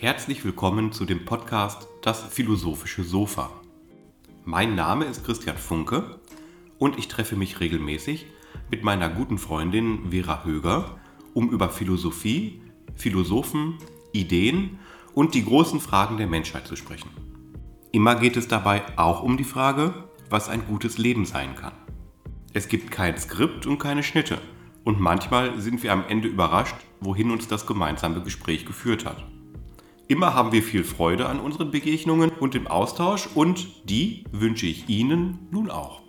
Herzlich willkommen zu dem Podcast Das philosophische Sofa. Mein Name ist Christian Funke und ich treffe mich regelmäßig mit meiner guten Freundin Vera Höger, um über Philosophie, Philosophen, Ideen und die großen Fragen der Menschheit zu sprechen. Immer geht es dabei auch um die Frage, was ein gutes Leben sein kann. Es gibt kein Skript und keine Schnitte. Und manchmal sind wir am Ende überrascht, wohin uns das gemeinsame Gespräch geführt hat. Immer haben wir viel Freude an unseren Begegnungen und im Austausch und die wünsche ich Ihnen nun auch.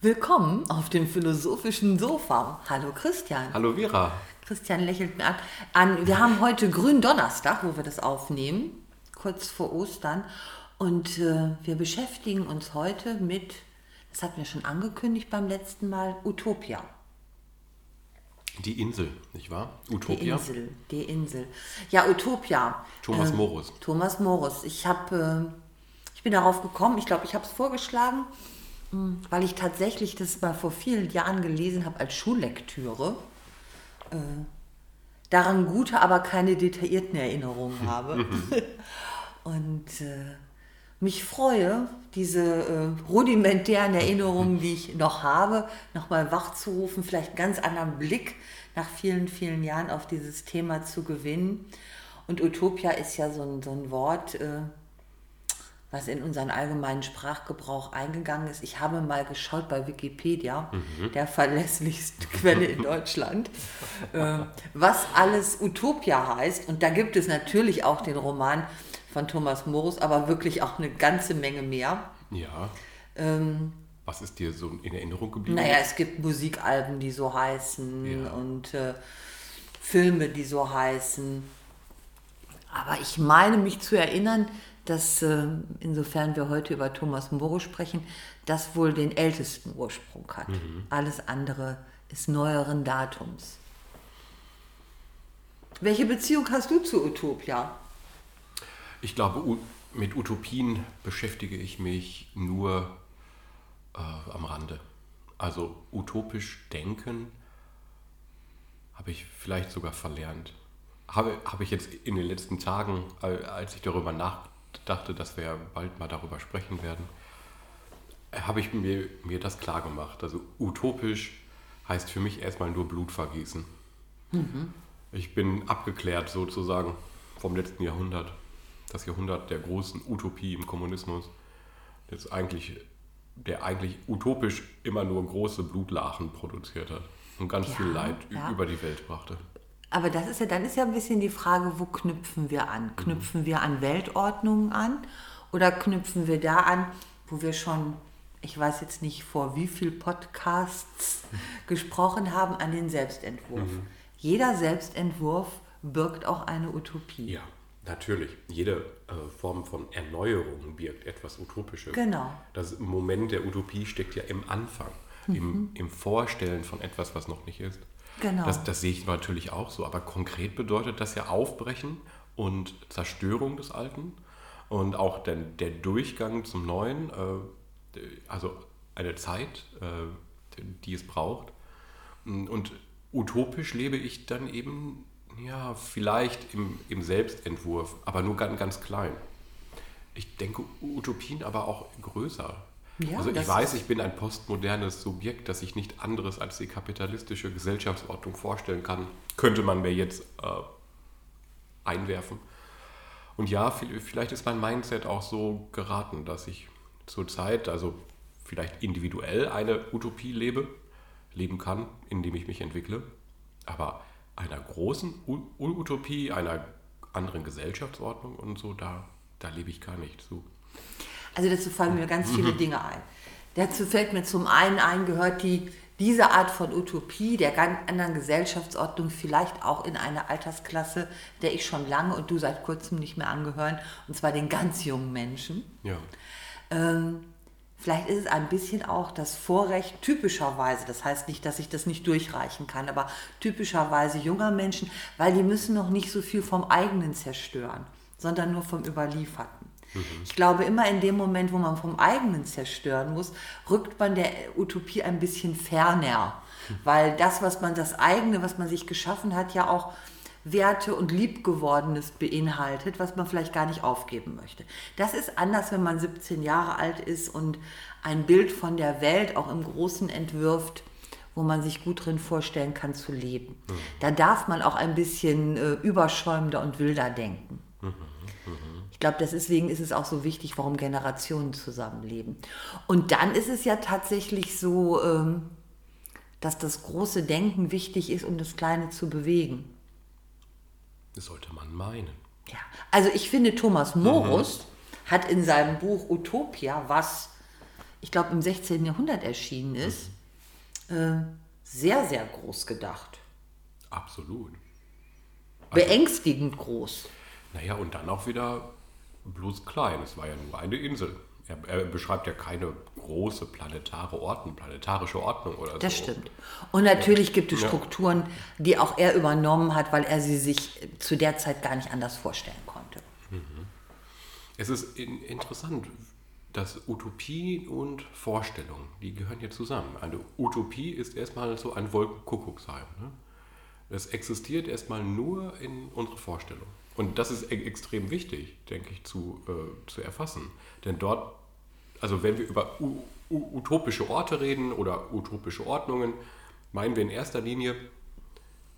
Willkommen auf dem philosophischen Sofa. Hallo Christian. Hallo Vera. Christian lächelt mir an. an. Wir haben heute Gründonnerstag, wo wir das aufnehmen, kurz vor Ostern. Und äh, wir beschäftigen uns heute mit, das hatten wir schon angekündigt beim letzten Mal, Utopia. Die Insel, nicht wahr? Utopia. Die Insel, die Insel. Ja, Utopia. Thomas Ähm, Morus. Thomas Morus. Ich habe, äh, ich bin darauf gekommen. Ich glaube, ich habe es vorgeschlagen, mh, weil ich tatsächlich das mal vor vielen Jahren gelesen habe als Schullektüre. Äh, daran gute, aber keine detaillierten Erinnerungen habe. Und äh, mich freue, diese äh, rudimentären Erinnerungen, die ich noch habe, nochmal wachzurufen, vielleicht einen ganz anderen Blick nach vielen, vielen Jahren auf dieses Thema zu gewinnen. Und Utopia ist ja so ein, so ein Wort, äh, was in unseren allgemeinen Sprachgebrauch eingegangen ist. Ich habe mal geschaut bei Wikipedia, der verlässlichste Quelle in Deutschland, äh, was alles Utopia heißt. Und da gibt es natürlich auch den Roman von Thomas Morus, aber wirklich auch eine ganze Menge mehr. Ja. Ähm, Was ist dir so in Erinnerung geblieben? naja, es gibt Musikalben, die so heißen Ja. und äh, Filme, die so heißen. Aber ich meine mich zu erinnern, dass, äh, insofern wir heute über Thomas Morus sprechen, das wohl den ältesten Ursprung hat. Alles andere ist neueren Datums. Welche Beziehung hast du zu Utopia? Ich glaube, mit Utopien beschäftige ich mich nur äh, am Rande. Also utopisch denken habe ich vielleicht sogar verlernt. Habe, habe ich jetzt in den letzten Tagen, äh, als ich darüber nachdachte, dass wir bald mal darüber sprechen werden, äh, habe ich mir, mir das klar gemacht. Also utopisch heißt für mich erstmal nur Blut vergießen. Ich bin abgeklärt sozusagen vom letzten Jahrhundert. Das Jahrhundert der großen Utopie im Kommunismus. Das eigentlich, der eigentlich utopisch immer nur große Blutlachen produziert hat und ganz Ja, viel Leid ja. über die Welt brachte. Aber das ist ja, dann ist ja ein bisschen die Frage, wo knüpfen wir an? Knüpfen wir an Weltordnungen an oder knüpfen wir da an, wo wir schon, ich weiß jetzt nicht vor wie viel Podcasts gesprochen haben, an den Selbstentwurf. Jeder Selbstentwurf birgt auch eine Utopie. Ja, natürlich. Jede äh, Form von Erneuerung birgt etwas Utopisches. Genau. Das Moment der Utopie steckt ja im Anfang, im, im Vorstellen von etwas, was noch nicht ist. Genau. Das, das sehe ich natürlich auch so. Aber konkret bedeutet das ja Aufbrechen und Zerstörung des Alten und auch der, der Durchgang zum Neuen, äh, also eine Zeit, äh, die es braucht. Und utopisch lebe ich dann eben, ja, vielleicht im, im Selbstentwurf, aber nur ganz, ganz klein. Ich denke Utopien aber auch größer. Ja, also ich weiß, ich bin ein postmodernes Subjekt, das sich nicht anderes als die kapitalistische Gesellschaftsordnung vorstellen kann. Könnte man mir jetzt äh, einwerfen. Und ja, viel- vielleicht ist mein Mindset auch so geraten, dass ich zurzeit, also vielleicht individuell eine Utopie lebe, leben kann, indem ich mich entwickle. Aber einer großen U Utopie, einer anderen Gesellschaftsordnung und so, da, da lebe ich gar nicht zu. Also dazu fallen mir ganz viele Dinge ein. Dazu fällt mir zum einen ein, gehört die, diese Art von Utopie der ganz anderen Gesellschaftsordnung vielleicht auch in eine Altersklasse, der ich schon lange und du seit kurzem nicht mehr angehören, und zwar den ganz jungen Menschen. Ja. Ähm, Vielleicht ist es ein bisschen auch das Vorrecht typischerweise, das heißt nicht, dass ich das nicht durchreichen kann, aber typischerweise junger Menschen, weil die müssen noch nicht so viel vom eigenen zerstören, sondern nur vom Überlieferten. Mhm. Ich glaube, immer in dem Moment, wo man vom eigenen zerstören muss, rückt man der Utopie ein bisschen ferner, mhm. weil das, was man, das eigene, was man sich geschaffen hat, ja auch Werte und Liebgewordenes beinhaltet, was man vielleicht gar nicht aufgeben möchte. Das ist anders, wenn man 17 Jahre alt ist und ein Bild von der Welt auch im Großen entwirft, wo man sich gut drin vorstellen kann zu leben. Mhm. Da darf man auch ein bisschen äh, überschäumender und wilder denken. Mhm. Mhm. Ich glaube, deswegen ist es auch so wichtig, warum Generationen zusammenleben. Und dann ist es ja tatsächlich so, ähm, dass das große Denken wichtig ist, um das Kleine zu bewegen. Das sollte man meinen. Ja, also ich finde, Thomas Morus mhm. hat in seinem Buch Utopia, was ich glaube im 16. Jahrhundert erschienen ist, mhm. äh, sehr, sehr groß gedacht. Absolut. Also, Beängstigend groß. Naja, und dann auch wieder bloß klein. Es war ja nur eine Insel. Er, er, beschreibt ja keine große planetare Ordnung, planetarische Ordnung oder das so. Das stimmt. Und natürlich ja. gibt es Strukturen, die auch er übernommen hat, weil er sie sich zu der Zeit gar nicht anders vorstellen konnte. Mhm. Es ist in, interessant, dass Utopie und Vorstellung, die gehören hier zusammen. Eine Utopie ist erstmal so ein Wolkenkuckucksheim. Ne? Es existiert erstmal nur in unserer Vorstellung. Und das ist e extrem wichtig, denke ich, zu, äh, zu erfassen. Denn dort, also wenn wir über utopische Orte reden oder utopische Ordnungen, meinen wir in erster Linie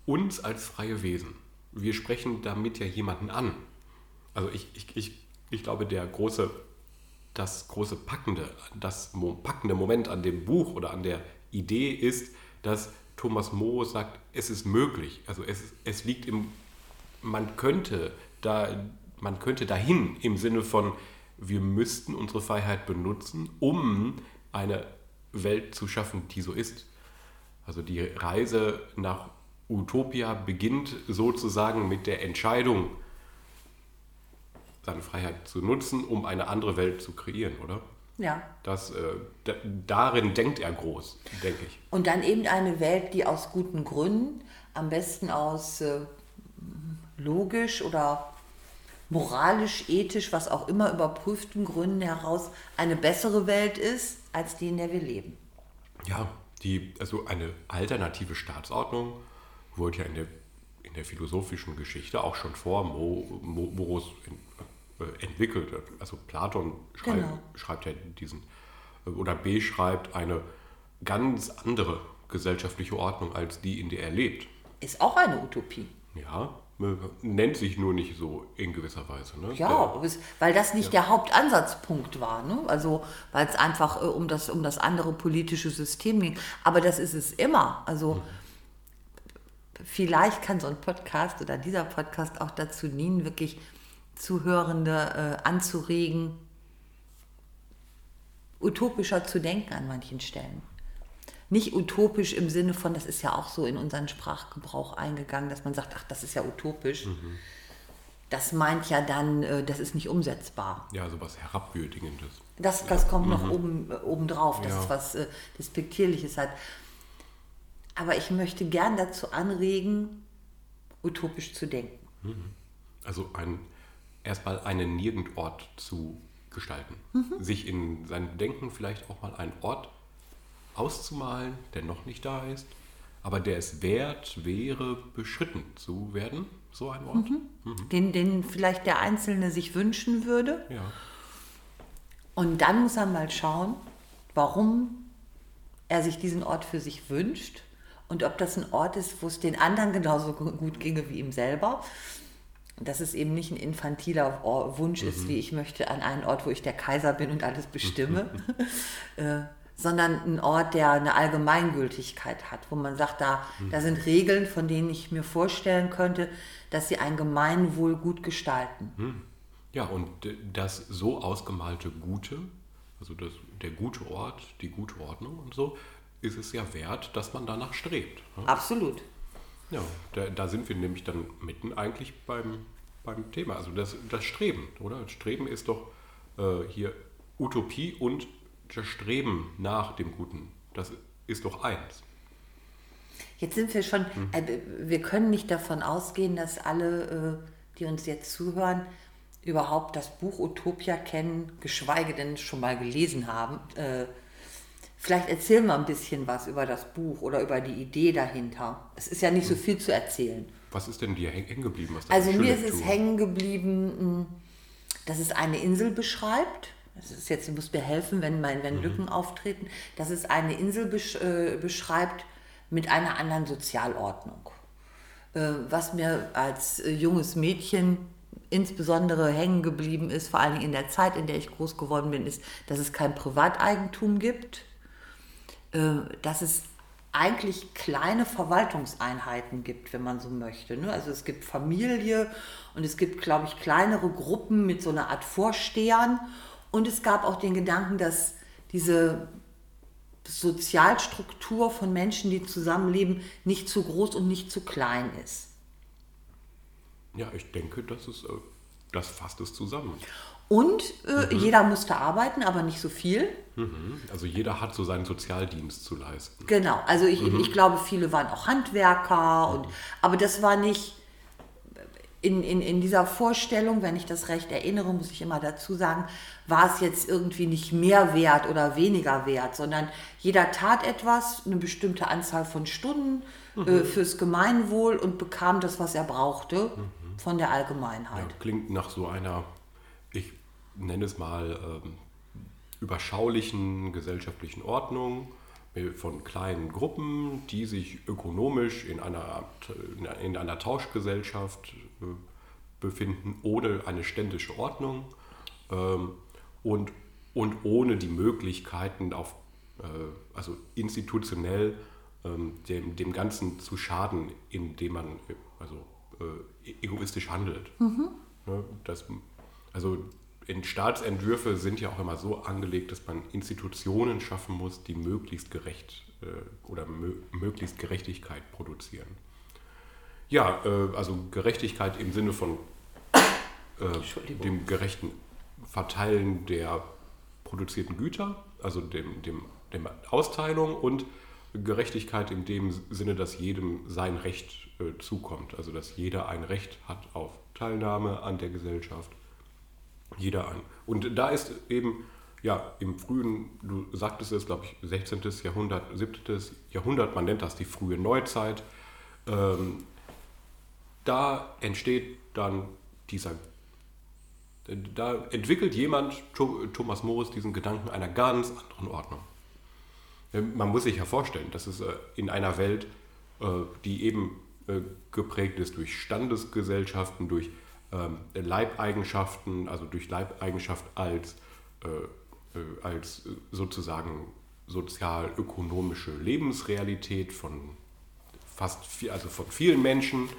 uns als freie Wesen. Wir sprechen damit ja jemanden an. Also ich, ich, ich, ich glaube, der große, das große packende, das packende Moment an dem Buch oder an der Idee ist, dass Thomas Mo sagt, es ist möglich. Also es, es liegt im man könnte da, man könnte dahin im Sinne von, wir müssten unsere Freiheit benutzen, um eine Welt zu schaffen, die so ist. Also die Reise nach Utopia beginnt sozusagen mit der Entscheidung, seine Freiheit zu nutzen, um eine andere Welt zu kreieren, oder? Ja. Das, äh, darin denkt er groß, denke ich. Und dann eben eine Welt, die aus guten Gründen, am besten aus äh, logisch oder moralisch, ethisch, was auch immer überprüften Gründen heraus eine bessere Welt ist, als die, in der wir leben. Ja, die, also eine alternative Staatsordnung wurde ja in der, in der philosophischen Geschichte auch schon vor Mo, Mo, Morus äh, entwickelt. Also Platon schreib, genau. schreibt ja diesen, oder beschreibt eine ganz andere gesellschaftliche Ordnung als die, in der er lebt. Ist auch eine Utopie. Ja, nennt sich nur nicht so in gewisser Weise. Ne? Ja, der, weil das nicht ja. der Hauptansatzpunkt war. Ne? Also weil es einfach äh, um, das, um das andere politische System ging. Aber das ist es immer. Also mhm. vielleicht kann so ein Podcast oder dieser Podcast auch dazu dienen, wirklich Zuhörende äh, anzuregen, utopischer zu denken an manchen Stellen nicht utopisch im Sinne von, das ist ja auch so in unseren Sprachgebrauch eingegangen, dass man sagt, ach, das ist ja utopisch. Mhm. Das meint ja dann, äh, das ist nicht umsetzbar. Ja, so was Herabwürdigendes. Das, das kommt mhm. noch oben, äh, oben drauf, dass ja. es was äh, Despektierliches hat. Aber ich möchte gern dazu anregen, utopisch zu denken. Mhm. Also ein, erstmal einen Nirgendort zu gestalten. Mhm. Sich in seinem Denken vielleicht auch mal einen Ort auszumalen, der noch nicht da ist, aber der es wert wäre, beschritten zu werden, so ein Ort. Mhm. Mhm. Den, den vielleicht der Einzelne sich wünschen würde. Ja. Und dann muss er mal schauen, warum er sich diesen Ort für sich wünscht und ob das ein Ort ist, wo es den anderen genauso gut ginge wie ihm selber. Dass es eben nicht ein infantiler Wunsch mhm. ist, wie ich möchte an einen Ort, wo ich der Kaiser bin und alles bestimme. äh, sondern ein Ort, der eine Allgemeingültigkeit hat, wo man sagt, da, mhm. da sind Regeln, von denen ich mir vorstellen könnte, dass sie ein Gemeinwohl gut gestalten. Mhm. Ja, und das so ausgemalte Gute, also das, der gute Ort, die gute Ordnung und so, ist es ja wert, dass man danach strebt. Ne? Absolut. Ja, da, da, sind wir nämlich dann mitten eigentlich beim, beim Thema, also das, das Streben, oder? Streben ist doch äh, hier Utopie und das Streben nach dem Guten, das ist doch eins. Jetzt sind wir schon, äh, wir können nicht davon ausgehen, dass alle, äh, die uns jetzt zuhören, überhaupt das Buch Utopia kennen, geschweige denn schon mal gelesen haben. Äh, vielleicht erzählen wir ein bisschen was über das Buch oder über die Idee dahinter. Es ist ja nicht so viel zu erzählen. Was ist denn dir häng- hängen geblieben? Also mir ist es hängen geblieben, mh, dass es eine Insel beschreibt. Das ist jetzt, du musst mir helfen, wenn, mein, wenn Lücken auftreten. Dass es eine Insel besch äh, beschreibt mit einer anderen Sozialordnung. Äh, was mir als äh, junges Mädchen insbesondere hängen geblieben ist, vor allen Dingen in der Zeit, in der ich groß geworden bin, ist, dass es kein Privateigentum gibt, äh, dass es eigentlich kleine Verwaltungseinheiten gibt, wenn man so möchte. ne? Also es gibt Familie und es gibt, glaube ich, kleinere Gruppen mit so einer Art Vorstehern. Und es gab auch den Gedanken, dass diese Sozialstruktur von Menschen, die zusammenleben, nicht zu groß und nicht zu klein ist. Ja, ich denke, das ist, äh, das fasst es zusammen. Und äh, jeder musste arbeiten, aber nicht so viel. Mhm. Also jeder hat so seinen Sozialdienst zu leisten. Genau, also ich, ich glaube, viele waren auch Handwerker, und, aber das war nicht in, in, in dieser Vorstellung, wenn ich das recht erinnere, muss ich immer dazu sagen, war es jetzt irgendwie nicht mehr wert oder weniger wert, sondern jeder tat etwas, eine bestimmte Anzahl von Stunden äh, fürs Gemeinwohl und bekam das, was er brauchte von der Allgemeinheit. Ja, klingt nach so einer, ich nenne es mal, ähm, überschaulichen gesellschaftlichen Ordnung äh, von kleinen Gruppen, die sich ökonomisch in einer, äh, in einer Tauschgesellschaft äh, befinden, ohne eine ständische Ordnung ähm, und, und ohne die Möglichkeiten auf, äh, also institutionell ähm, dem, dem Ganzen zu schaden, indem man äh, also, äh, egoistisch handelt. Ne, das, also in Staatsentwürfe sind ja auch immer so angelegt, dass man Institutionen schaffen muss, die möglichst gerecht äh, oder mö möglichst Gerechtigkeit produzieren. Ja, äh, also Gerechtigkeit im Sinne von äh, dem gerechten Verteilen der produzierten Güter, also dem, dem, dem Austeilung und Gerechtigkeit in dem Sinne, dass jedem sein Recht äh, zukommt, also dass jeder ein Recht hat auf Teilnahme an der Gesellschaft. Jeder ein. Und da ist eben, ja, im frühen, du sagtest es, glaube ich, 16. Jahrhundert, 17. Jahrhundert, man nennt das die frühe Neuzeit, ähm, da entsteht dann dieser, da entwickelt jemand, Tho- Thomas Morris, diesen Gedanken einer ganz anderen Ordnung. Man muss sich ja vorstellen, dass es äh, in einer Welt, äh, die eben äh, geprägt ist durch Standesgesellschaften, durch ähm, Leibeigenschaften, also durch Leibeigenschaft als, als sozusagen sozial-ökonomische Lebensrealität von fast also von vielen Menschen,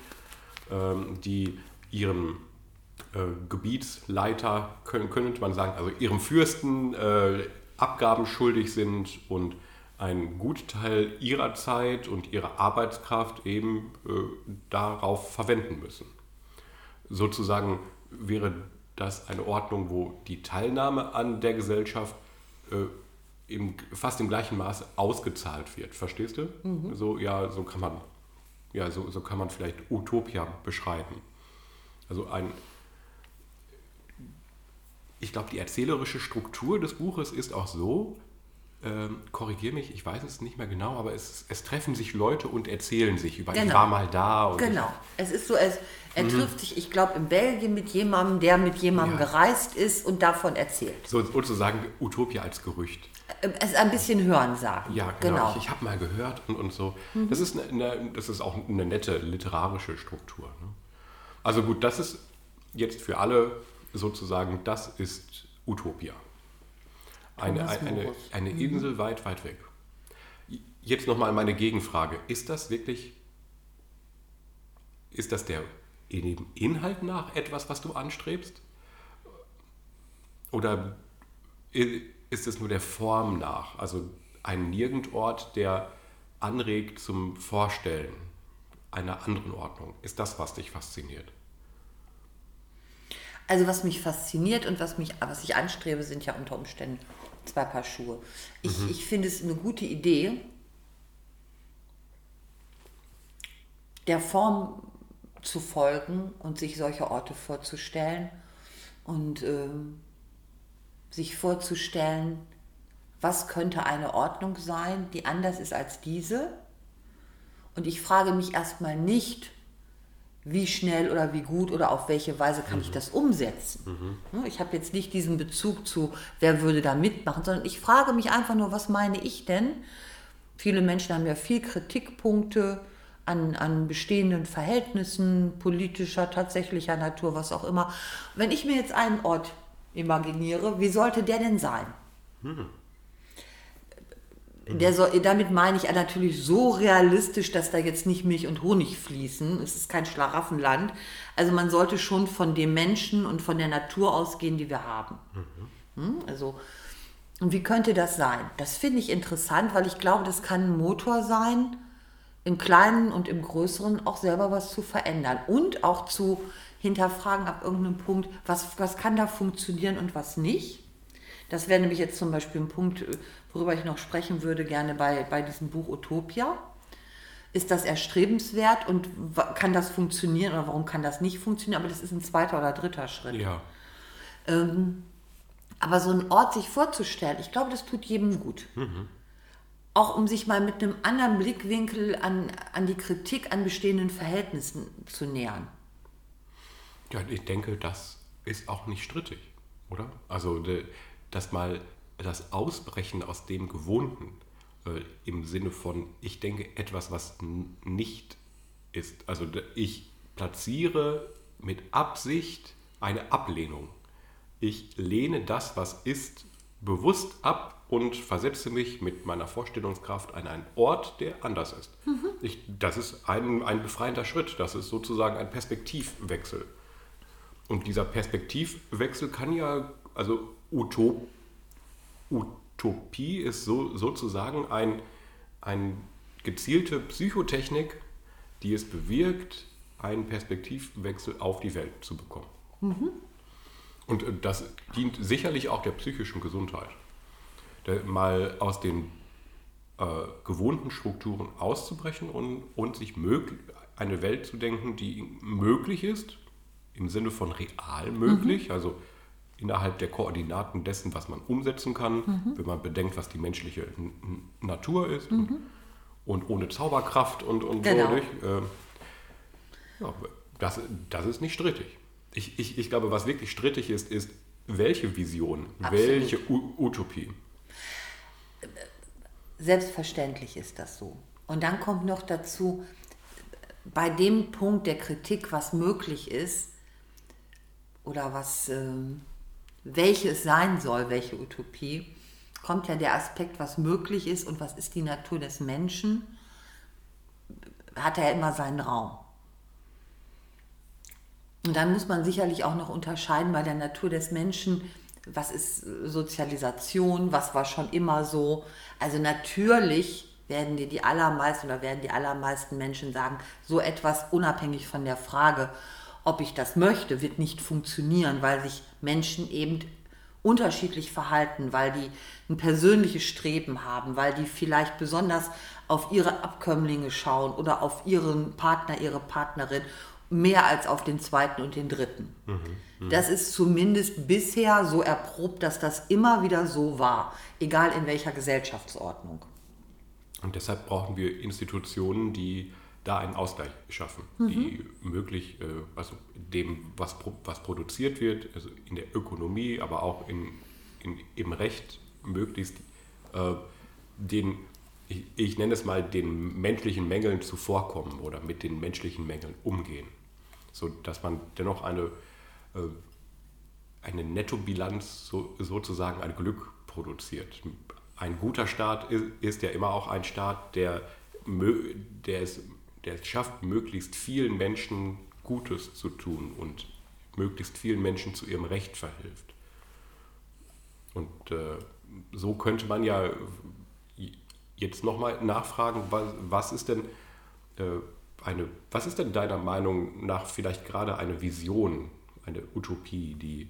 die ihrem äh, Gebietsleiter, können, könnte man sagen, also ihrem Fürsten äh, Abgaben schuldig sind und einen Gutteil ihrer Zeit und ihrer Arbeitskraft eben äh, darauf verwenden müssen. Sozusagen wäre das eine Ordnung, wo die Teilnahme an der Gesellschaft im, fast im gleichen Maße ausgezahlt wird. Verstehst du? So, ja, so kann man, ja, so, so kann man vielleicht Utopia beschreiben. Also ein, ich glaube, die erzählerische Struktur des Buches ist auch so, ähm, korrigiere mich, ich weiß es nicht mehr genau, aber es, es treffen sich Leute und erzählen sich über, ich Genau. war mal da. Und Genau. Es ist so, es, er trifft sich, ich glaube, in Belgien mit jemandem, der mit jemandem Ja. gereist ist und davon erzählt. So, sozusagen Utopia als Gerücht. Äh, Es ein bisschen hören sagen. Ja, genau. Ich, ich habe mal gehört und, und so. Das, ist eine, eine, das ist auch eine nette literarische Struktur. Ne? Also gut, das ist jetzt für alle sozusagen, das ist Utopia. Eine, eine, eine Insel weit, weit weg. Jetzt nochmal meine Gegenfrage. Ist das wirklich, ist das der dem Inhalt nach etwas, was du anstrebst? Oder ist es nur der Form nach? Also ein Nirgendort, der anregt zum Vorstellen einer anderen Ordnung. Ist das, was dich fasziniert? Also was mich fasziniert und was, mich, was ich anstrebe, sind ja unter Umständen zwei Paar Schuhe. Ich, mhm. ich finde es eine gute Idee, der Form zu folgen und sich solche Orte vorzustellen und äh, sich vorzustellen, was könnte eine Ordnung sein, die anders ist als diese. Und ich frage mich erstmal nicht, wie schnell oder wie gut oder auf welche Weise kann mhm. ich das umsetzen. Mhm. Ich habe jetzt nicht diesen Bezug zu, wer würde da mitmachen, sondern ich frage mich einfach nur, was meine ich denn? Viele Menschen haben ja viel Kritikpunkte an, an bestehenden Verhältnissen, politischer, tatsächlicher Natur, was auch immer. Wenn ich mir jetzt einen Ort imaginiere, wie sollte der denn sein? Mhm. Der soll, damit meine ich natürlich so realistisch, dass da jetzt nicht Milch und Honig fließen. Es ist kein Schlaraffenland. Also man sollte schon von dem Menschen und von der Natur ausgehen, die wir haben. Mhm. Hm? Also, und wie könnte das sein? Das finde ich interessant, weil ich glaube, das kann ein Motor sein, im Kleinen und im Größeren auch selber was zu verändern und auch zu hinterfragen ab irgendeinem Punkt, was, was kann da funktionieren und was nicht. Das wäre nämlich jetzt zum Beispiel ein Punkt, worüber ich noch sprechen würde, gerne bei, bei diesem Buch Utopia. Ist das erstrebenswert und kann das funktionieren oder warum kann das nicht funktionieren? Aber das ist ein zweiter oder dritter Schritt. Ja. Ähm, aber so einen Ort sich vorzustellen, ich glaube, das tut jedem gut. Mhm. Auch um sich mal mit einem anderen Blickwinkel an, an die Kritik an bestehenden Verhältnissen zu nähern. Ja, ich denke, das ist auch nicht strittig, oder? Also, dass mal das Ausbrechen aus dem Gewohnten äh, im Sinne von, ich denke etwas, was nicht ist. Also ich platziere mit Absicht eine Ablehnung. Ich lehne das, was ist, bewusst ab und versetze mich mit meiner Vorstellungskraft an einen Ort, der anders ist. Mhm. Ich, das ist ein, ein befreiender Schritt. Das ist sozusagen ein Perspektivwechsel. Und dieser Perspektivwechsel kann ja, also Utop, Utopie ist so, sozusagen ein, ein gezielte Psychotechnik, die es bewirkt, einen Perspektivwechsel auf die Welt zu bekommen. Mhm. Und äh, das dient sicherlich auch der psychischen Gesundheit. Mal aus den äh, gewohnten Strukturen auszubrechen und, und sich möglich, eine Welt zu denken, die möglich ist, im Sinne von real möglich, mhm. also innerhalb der Koordinaten dessen, was man umsetzen kann, mhm. wenn man bedenkt, was die menschliche Natur ist mhm. und, ohne Zauberkraft und, und genau. so. Nicht? Äh, ja, das, das ist nicht strittig. Ich, ich, ich glaube, was wirklich strittig ist, ist, welche Vision, Absolut. welche U Utopie. Selbstverständlich ist das so. Und dann kommt noch dazu, bei dem Punkt der Kritik, was möglich ist oder was... Ähm, welche es sein soll, welche Utopie, kommt ja der Aspekt, was möglich ist und was ist die Natur des Menschen, hat er ja immer seinen Raum. Und dann muss man sicherlich auch noch unterscheiden bei der Natur des Menschen, was ist Sozialisation, was war schon immer so. Also natürlich werden dir die allermeisten oder werden die allermeisten Menschen sagen, so etwas unabhängig von der Frage, ob ich das möchte, wird nicht funktionieren, weil sich Menschen eben unterschiedlich verhalten, weil die ein persönliches Streben haben, weil die vielleicht besonders auf ihre Abkömmlinge schauen oder auf ihren Partner, ihre Partnerin mehr als auf den zweiten und den dritten. Mhm, mh. Das ist zumindest bisher so erprobt, dass das immer wieder so war, egal in welcher Gesellschaftsordnung. Und deshalb brauchen wir Institutionen, die da einen Ausgleich schaffen, mhm. die möglich, äh, also dem, was, was produziert wird, also in der Ökonomie, aber auch in, in, im Recht möglichst äh, den, ich, ich, nenne es mal, den menschlichen Mängeln zuvorkommen oder mit den menschlichen Mängeln umgehen, sodass man dennoch eine, äh, eine Nettobilanz, so, sozusagen ein Glück produziert. Ein guter Staat ist, ist ja immer auch ein Staat, der, der es der schafft, möglichst vielen Menschen Gutes zu tun und möglichst vielen Menschen zu ihrem Recht verhilft. Und äh, so könnte man ja jetzt nochmal nachfragen, was, was ist denn äh, eine, was ist denn deiner Meinung nach vielleicht gerade eine Vision, eine Utopie, die,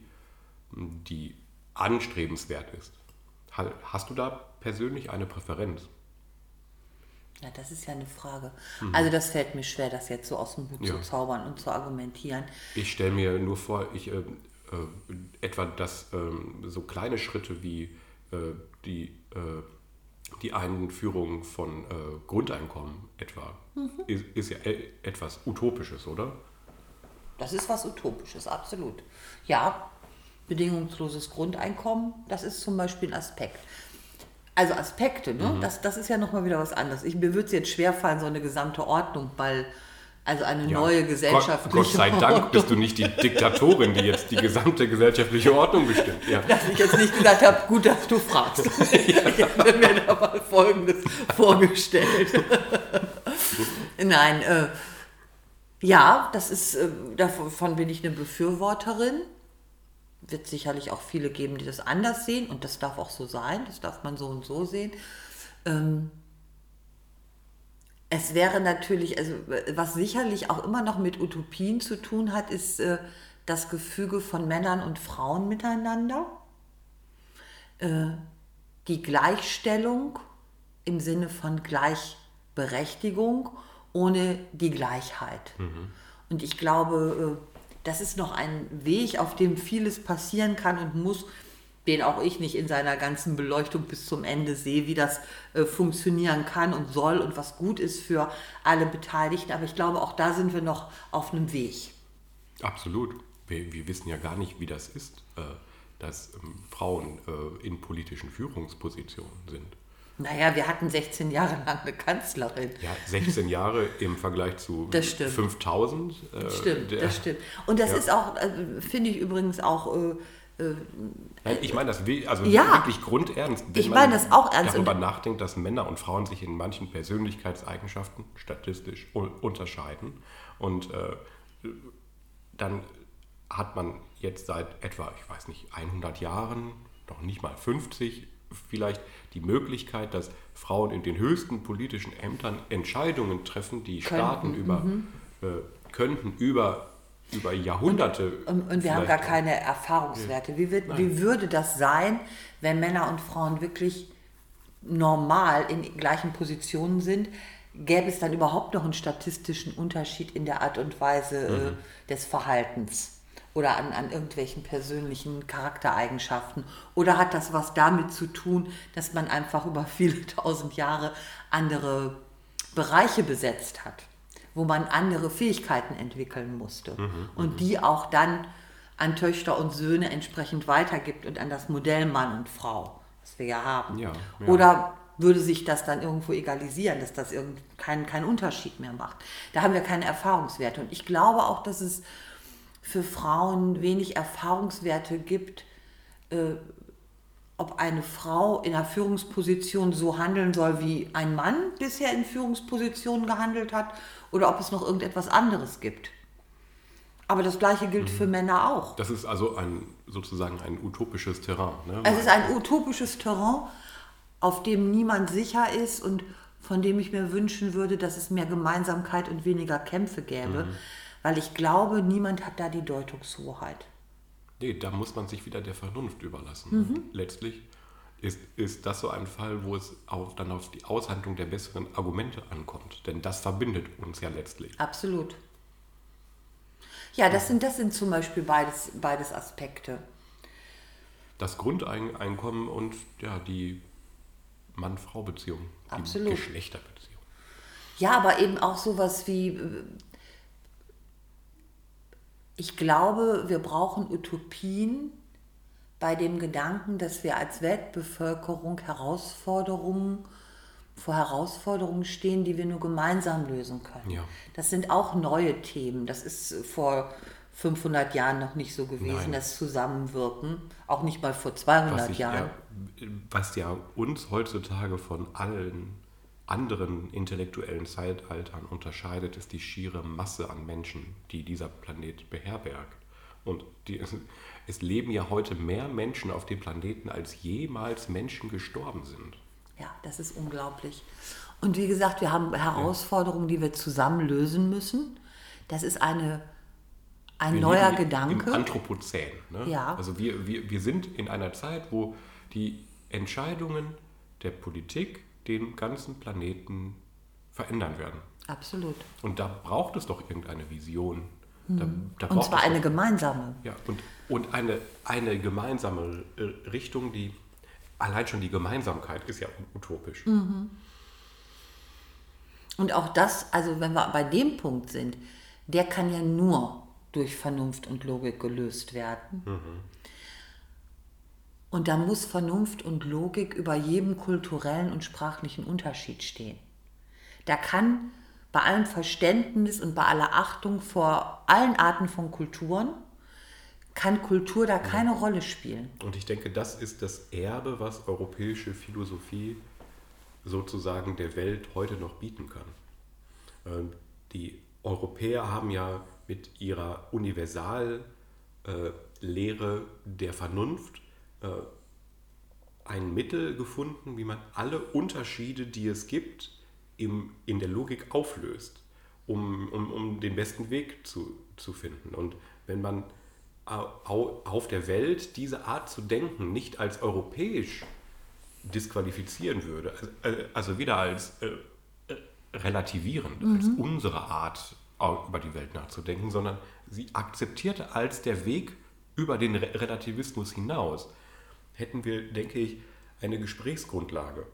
die anstrebenswert ist? Ha- Hast du da persönlich eine Präferenz? Ja, das ist ja eine Frage. Also das fällt mir schwer, das jetzt so aus dem Hut Ja. zu zaubern und zu argumentieren. Ich stelle mir nur vor, ich, äh, äh, etwa dass ähm, so kleine Schritte wie äh, die, äh, die Einführung von äh, Grundeinkommen etwa ist, ist ja e etwas Utopisches, oder? Das ist was Utopisches, absolut. Ja, bedingungsloses Grundeinkommen, das ist zum Beispiel ein Aspekt. Also Aspekte, ne? Mhm. das, das ist ja nochmal wieder was anderes. Ich, mir würde es jetzt schwerfallen, so eine gesamte Ordnung, weil also eine neue Gott, gesellschaftliche Gott sei Dank Ordnung, bist du nicht die Diktatorin, die jetzt die gesamte gesellschaftliche Ordnung bestimmt. Ja. dass ich jetzt nicht gesagt habe, gut, dass du fragst. ich hätte mir da mal Folgendes vorgestellt. Nein, äh, ja, das ist, äh, davon bin ich eine Befürworterin. Wird sicherlich auch viele geben, die das anders sehen und das darf auch so sein, das darf man so und so sehen. Ähm, es wäre natürlich, also was sicherlich auch immer noch mit Utopien zu tun hat, ist äh, das Gefüge von Männern und Frauen miteinander. Äh, die Gleichstellung im Sinne von Gleichberechtigung ohne die Gleichheit. Und ich glaube, äh, das ist noch ein Weg, auf dem vieles passieren kann und muss, den auch ich nicht in seiner ganzen Beleuchtung bis zum Ende sehe, wie das äh, funktionieren kann und soll und was gut ist für alle Beteiligten. Aber ich glaube, auch da sind wir noch auf einem Weg. Absolut. Wir, wir wissen ja gar nicht, wie das ist, äh, dass ähm, Frauen äh, in politischen Führungspositionen sind. Naja, wir hatten 16 Jahre lang eine Kanzlerin. Ja, 16 Jahre im Vergleich zu Das stimmt. 5000. äh, Stimmt, der- das stimmt. Und das Ja. ist auch, äh, finde ich übrigens auch, äh, Nein, ich meine das also Ja. wirklich grundernst. wenn Ich meine das auch ernst. darüber nachdenkt, dass Männer und Frauen sich in manchen Persönlichkeitseigenschaften statistisch unterscheiden. Und äh, dann hat man jetzt seit etwa, ich weiß nicht, 100 Jahren, noch nicht mal 50 vielleicht, die Möglichkeit, dass Frauen in den höchsten politischen Ämtern Entscheidungen treffen, die Staaten über, mhm. äh, könnten über, über Jahrhunderte. und, und wir haben gar keine Erfahrungswerte. Wie, wird, wie würde das sein, wenn Männer und Frauen wirklich normal in gleichen Positionen sind? Gäbe es dann überhaupt noch einen statistischen Unterschied in der Art und Weise äh, des Verhaltens? Oder an, an irgendwelchen persönlichen Charaktereigenschaften? Oder hat das was damit zu tun, dass man einfach über viele tausend Jahre andere Bereiche besetzt hat, wo man andere Fähigkeiten entwickeln musste und die auch dann an Töchter und Söhne entsprechend weitergibt und an das Modell Mann und Frau, das wir ja haben. Ja, ja. Oder würde sich das dann irgendwo egalisieren, dass das irgend keinen keinen Unterschied mehr macht. Da haben wir keine Erfahrungswerte. Und ich glaube auch, dass es für Frauen wenig Erfahrungswerte gibt, äh, ob eine Frau in einer Führungsposition so handeln soll, wie ein Mann bisher in Führungspositionen gehandelt hat, oder ob es noch irgendetwas anderes gibt. Aber das Gleiche gilt für Männer auch. Das ist also ein sozusagen ein utopisches Terrain. Ne? Es ist ein utopisches Terrain, auf dem niemand sicher ist und von dem ich mir wünschen würde, dass es mehr Gemeinsamkeit und weniger Kämpfe gäbe, weil ich glaube, niemand hat da die Deutungshoheit. Nee, da muss man sich wieder der Vernunft überlassen. Mhm. Letztlich ist, ist das so ein Fall, wo es auf, dann auf die Aushandlung der besseren Argumente ankommt. Denn das verbindet uns ja letztlich. Absolut. Ja, das sind, das sind zum Beispiel beides, beides Aspekte. Das Grundeinkommen und ja, die Mann-Frau-Beziehung, die Absolut. Geschlechterbeziehung. Ja, aber eben auch sowas wie, äh, ich glaube, wir brauchen Utopien bei dem Gedanken, dass wir als Weltbevölkerung Herausforderungen vor Herausforderungen stehen, die wir nur gemeinsam lösen können. Ja. Das sind auch neue Themen. Das ist vor 500 Jahren noch nicht so gewesen, Nein. das Zusammenwirken. Auch nicht mal vor 200 Was, ich, Jahren. ja, was ja uns heutzutage von allen anderen intellektuellen Zeitaltern unterscheidet, ist die schiere Masse an Menschen, die dieser Planet beherbergt. Und die, es, leben ja heute mehr Menschen auf dem Planeten, als jemals Menschen gestorben sind. Ja, das ist unglaublich. Und wie gesagt, wir haben Herausforderungen, die wir zusammen lösen müssen. Das ist eine, ein Wir neuer leben Im Gedanke. Anthropozän. Ne? Ja. Also wir, wir, wir sind in einer Zeit, wo die Entscheidungen der Politik den ganzen Planeten verändern werden. Absolut. Und da braucht es doch irgendeine Vision. Da, da und zwar eine doch, gemeinsame. Ja, und, und eine, eine gemeinsame Richtung, die allein schon die Gemeinsamkeit ist ja utopisch. Mhm. Und auch das, also wenn wir bei dem Punkt sind, der kann ja nur durch Vernunft und Logik gelöst werden. Mhm. Und da muss Vernunft und Logik über jedem kulturellen und sprachlichen Unterschied stehen. Da kann bei allem Verständnis und bei aller Achtung vor allen Arten von Kulturen, kann Kultur da keine ja. Rolle spielen. Und ich denke, das ist das Erbe, was europäische Philosophie sozusagen der Welt heute noch bieten kann. Ähm, die Europäer haben ja mit ihrer Universallehre der Vernunft äh, ein Mittel gefunden, wie man alle Unterschiede, die es gibt, im, in der Logik auflöst, um, um, um den besten Weg zu, zu finden. Und wenn man auf der Welt diese Art zu denken nicht als europäisch disqualifizieren würde, also, also wieder als äh, äh, relativierend, mhm. als unsere Art über die Welt nachzudenken, sondern sie akzeptierte als der Weg über den Relativismus hinaus, hätten wir, denke ich, eine Gesprächsgrundlage.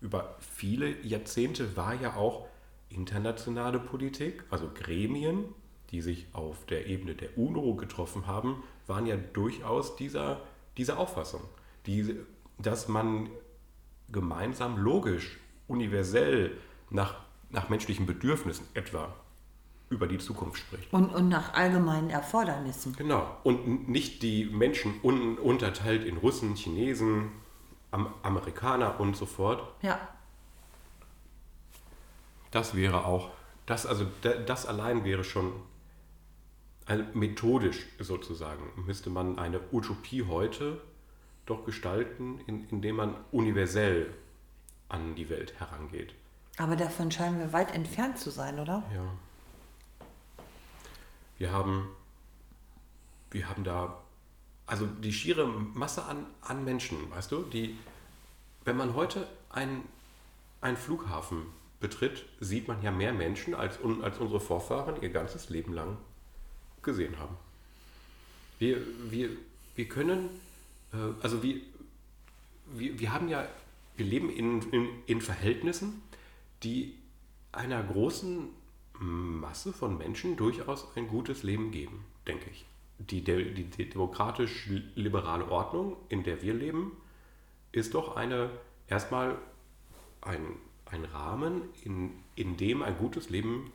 Über viele Jahrzehnte war ja auch internationale Politik, also Gremien, die sich auf der Ebene der UNO getroffen haben, waren ja durchaus dieser, dieser Auffassung, die, dass man gemeinsam logisch, universell nach, nach menschlichen Bedürfnissen etwa über die Zukunft spricht. Und, und nach allgemeinen Erfordernissen. Genau. Und nicht die Menschen un, unterteilt in Russen, Chinesen, Am Amerikaner und so fort. Ja. Das wäre auch, das, also das allein wäre schon also methodisch sozusagen, müsste man eine Utopie heute doch gestalten, in, indem man universell an die Welt herangeht. Aber davon scheinen wir weit entfernt zu sein, oder? Ja. Wir haben, wir haben da, also die schiere Masse an, an Menschen, weißt du, die, wenn man heute einen, einen Flughafen betritt, sieht man ja mehr Menschen, als, als unsere Vorfahren ihr ganzes Leben lang gesehen haben. Wir, wir, wir können, äh, also wir, wir, wir haben ja, wir leben in, in, in Verhältnissen, die einer großen Masse von Menschen durchaus ein gutes Leben geben, denke ich. Die, die, die demokratisch-liberale Ordnung, in der wir leben, ist doch eine erstmal ein, ein Rahmen, in, in dem ein gutes Leben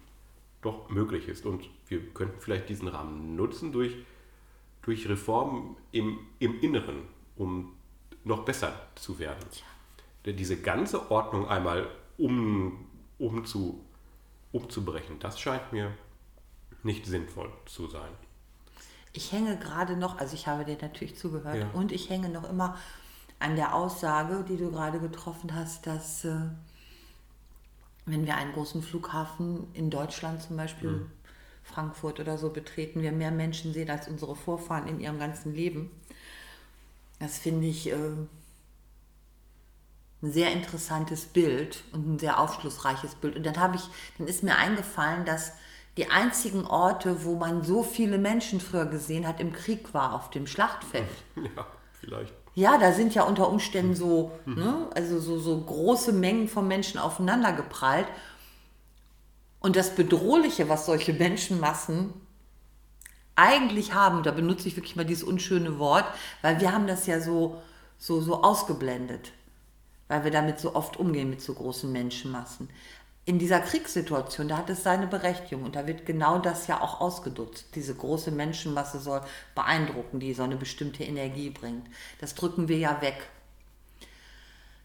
doch möglich ist. Und wir könnten vielleicht diesen Rahmen nutzen durch, durch Reformen im, im Inneren, um noch besser zu werden. Diese ganze Ordnung einmal um, um zu umzubrechen. Das scheint mir nicht sinnvoll zu sein. Ich hänge gerade noch, also ich habe dir natürlich zugehört, ja. und ich hänge noch immer an der Aussage, die du gerade getroffen hast, dass äh, wenn wir einen großen Flughafen in Deutschland zum Beispiel, mhm. Frankfurt oder so betreten, wir mehr Menschen sehen als unsere Vorfahren in ihrem ganzen Leben. Das finde ich äh, ein sehr interessantes Bild und ein sehr aufschlussreiches Bild. Und dann habe ich, dann ist mir eingefallen, dass die einzigen Orte, wo man so viele Menschen früher gesehen hat, im Krieg war, auf dem Schlachtfeld. Ja, vielleicht. Ja, da sind ja unter Umständen so, mhm. ne, also so, so große Mengen von Menschen aufeinander geprallt. Und das Bedrohliche, was solche Menschenmassen eigentlich haben, da benutze ich wirklich mal dieses unschöne Wort, weil wir haben das ja so, so, so ausgeblendet weil wir damit so oft umgehen mit so großen Menschenmassen. In dieser Kriegssituation, da hat es seine Berechtigung und da wird genau das ja auch ausgedutzt. Diese große Menschenmasse soll beeindrucken, die so eine bestimmte Energie bringt. Das drücken wir ja weg.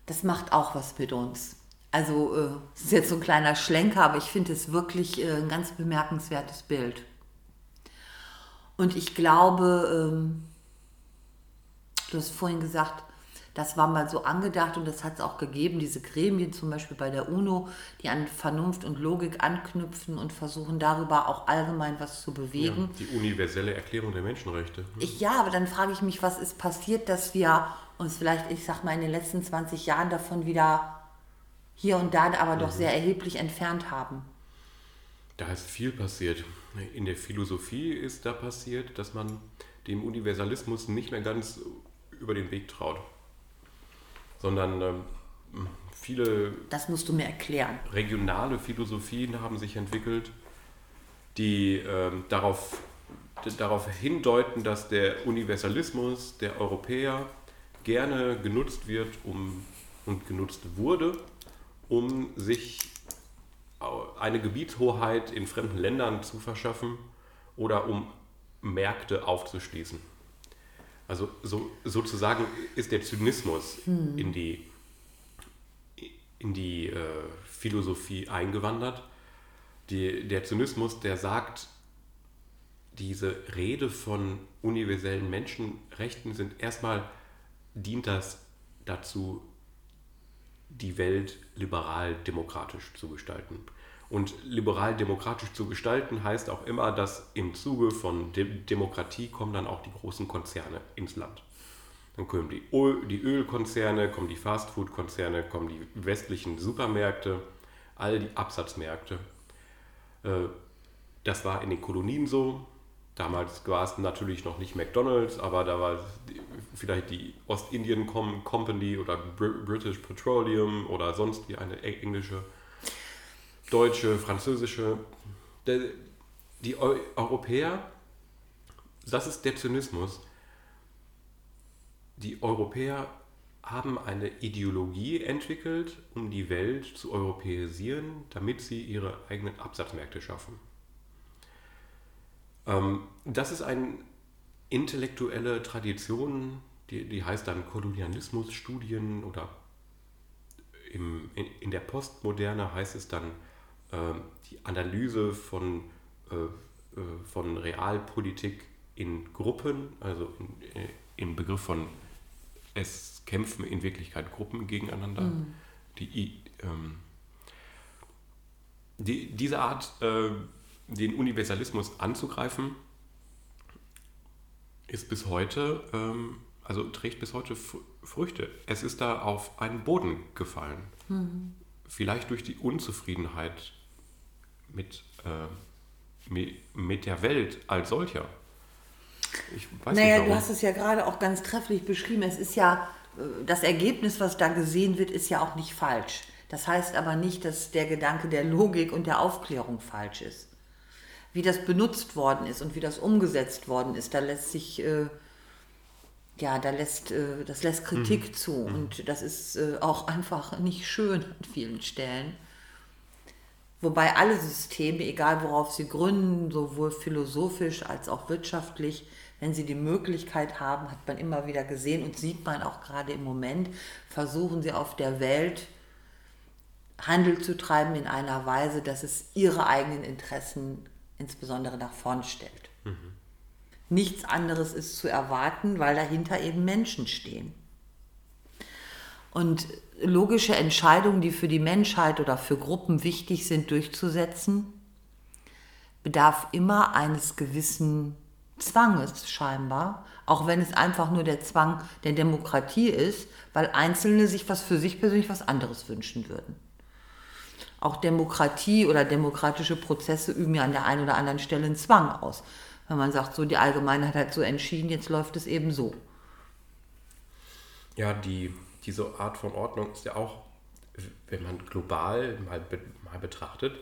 Das macht auch was mit uns. Also, es äh, ist jetzt so ein kleiner Schlenker, aber ich finde es wirklich äh, ein ganz bemerkenswertes Bild. Und ich glaube, ähm, du hast vorhin gesagt, das war mal so angedacht und das hat es auch gegeben, diese Gremien zum Beispiel bei der UNO, die an Vernunft und Logik anknüpfen und versuchen darüber auch allgemein was zu bewegen. Ja, die universelle Erklärung der Menschenrechte. Ich, ja, aber dann frage ich mich, was ist passiert, dass wir uns vielleicht, ich sag mal, in den letzten 20 Jahren davon wieder hier und da aber doch sehr erheblich entfernt haben. Da ist viel passiert. In der Philosophie ist da passiert, dass man dem Universalismus nicht mehr ganz über den Weg traut, sondern ähm, viele Das musst du mir erklären. regionale Philosophien haben sich entwickelt, die ähm, darauf, darauf hindeuten, dass der Universalismus der Europäer gerne genutzt wird um, und genutzt wurde, um sich eine Gebietshoheit in fremden Ländern zu verschaffen oder um Märkte aufzuschließen. Also so, sozusagen ist der Zynismus in die in die äh, Philosophie eingewandert. Die, der Zynismus, der sagt, diese Rede von universellen Menschenrechten sind erstmal, dient das dazu, die Welt liberal-demokratisch zu gestalten. Und liberal-demokratisch zu gestalten heißt auch immer, dass im Zuge von De Demokratie kommen dann auch die großen Konzerne ins Land. Dann kommen die, Öl, die Ölkonzerne, kommen die Fastfood-Konzerne, kommen die westlichen Supermärkte, all die Absatzmärkte. Äh, Das war in den Kolonien so. Damals war es natürlich noch nicht McDonalds, aber da war vielleicht die Ostindien Com Company oder Br British Petroleum oder sonst wie eine e- englische, deutsche, französische. Der, die Eu Europäer, das ist der Zynismus, die Europäer haben eine Ideologie entwickelt, um die Welt zu europäisieren, damit sie ihre eigenen Absatzmärkte schaffen. Ähm, das ist eine intellektuelle Tradition, die, die heißt dann Kolonialismusstudien oder im, in, in der Postmoderne heißt es dann die Analyse von, äh, äh, von Realpolitik in Gruppen, also in, äh, im Begriff von es kämpfen in Wirklichkeit Gruppen gegeneinander. Die, I- ähm, die, diese Art, äh, den Universalismus anzugreifen, ist bis heute, ähm, also trägt bis heute Fr- Früchte. Es ist da auf einen Boden gefallen. Vielleicht durch die Unzufriedenheit mit, äh, mi- mit der Welt als solcher. Ich weiß Naja, nicht du hast es ja gerade auch ganz trefflich beschrieben. Es ist ja, äh, das Ergebnis, was da gesehen wird, ist ja auch nicht falsch. Das heißt aber nicht, dass der Gedanke der Logik und der Aufklärung falsch ist. Wie das benutzt worden ist und wie das umgesetzt worden ist, da lässt sich, äh, ja, da lässt, äh, das lässt Kritik zu. Und das ist äh, auch einfach nicht schön an vielen Stellen. Wobei alle Systeme, egal worauf sie gründen, sowohl philosophisch als auch wirtschaftlich, wenn sie die Möglichkeit haben, hat man immer wieder gesehen und sieht man auch gerade im Moment, versuchen sie auf der Welt Handel zu treiben in einer Weise, dass es ihre eigenen Interessen insbesondere nach vorn stellt. Nichts anderes ist zu erwarten, weil dahinter eben Menschen stehen. Und logische Entscheidungen, die für die Menschheit oder für Gruppen wichtig sind, durchzusetzen, bedarf immer eines gewissen Zwanges scheinbar, auch wenn es einfach nur der Zwang der Demokratie ist, weil Einzelne sich was für sich persönlich was anderes wünschen würden. Auch Demokratie oder demokratische Prozesse üben ja an der einen oder anderen Stelle einen Zwang aus. Wenn man sagt, so die Allgemeinheit hat so entschieden, jetzt läuft es eben so. Ja, die, diese Art von Ordnung ist ja auch, wenn man global mal, mal betrachtet,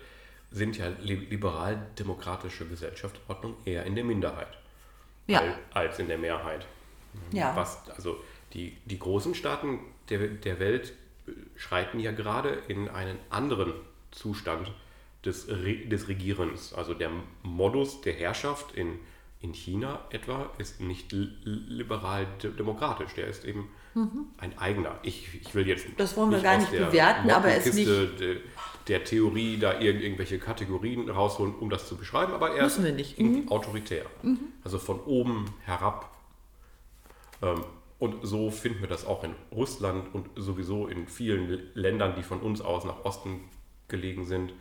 sind ja li- liberal-demokratische Gesellschaftsordnungen eher in der Minderheit Ja. al- als in der Mehrheit. Ja. Was, also die, die großen Staaten der, der Welt äh, schreiten ja gerade in einen anderen Zustand des, Re, des Regierens. Also der Modus der Herrschaft in, in China etwa ist nicht li- liberal-demokratisch, der ist eben ein eigener. Ich, ich will jetzt Mhm. Das wollen wir nicht gar nicht der bewerten, aber es Mottenkiste De, der Theorie da irgend, irgendwelche Kategorien rausholen, um das zu beschreiben, aber er Müssen ist wir nicht. irgendwie autoritär. Also von oben herab. Ähm, und so finden wir das auch in Russland und sowieso in vielen Ländern, die von uns aus nach Osten gelegen sind.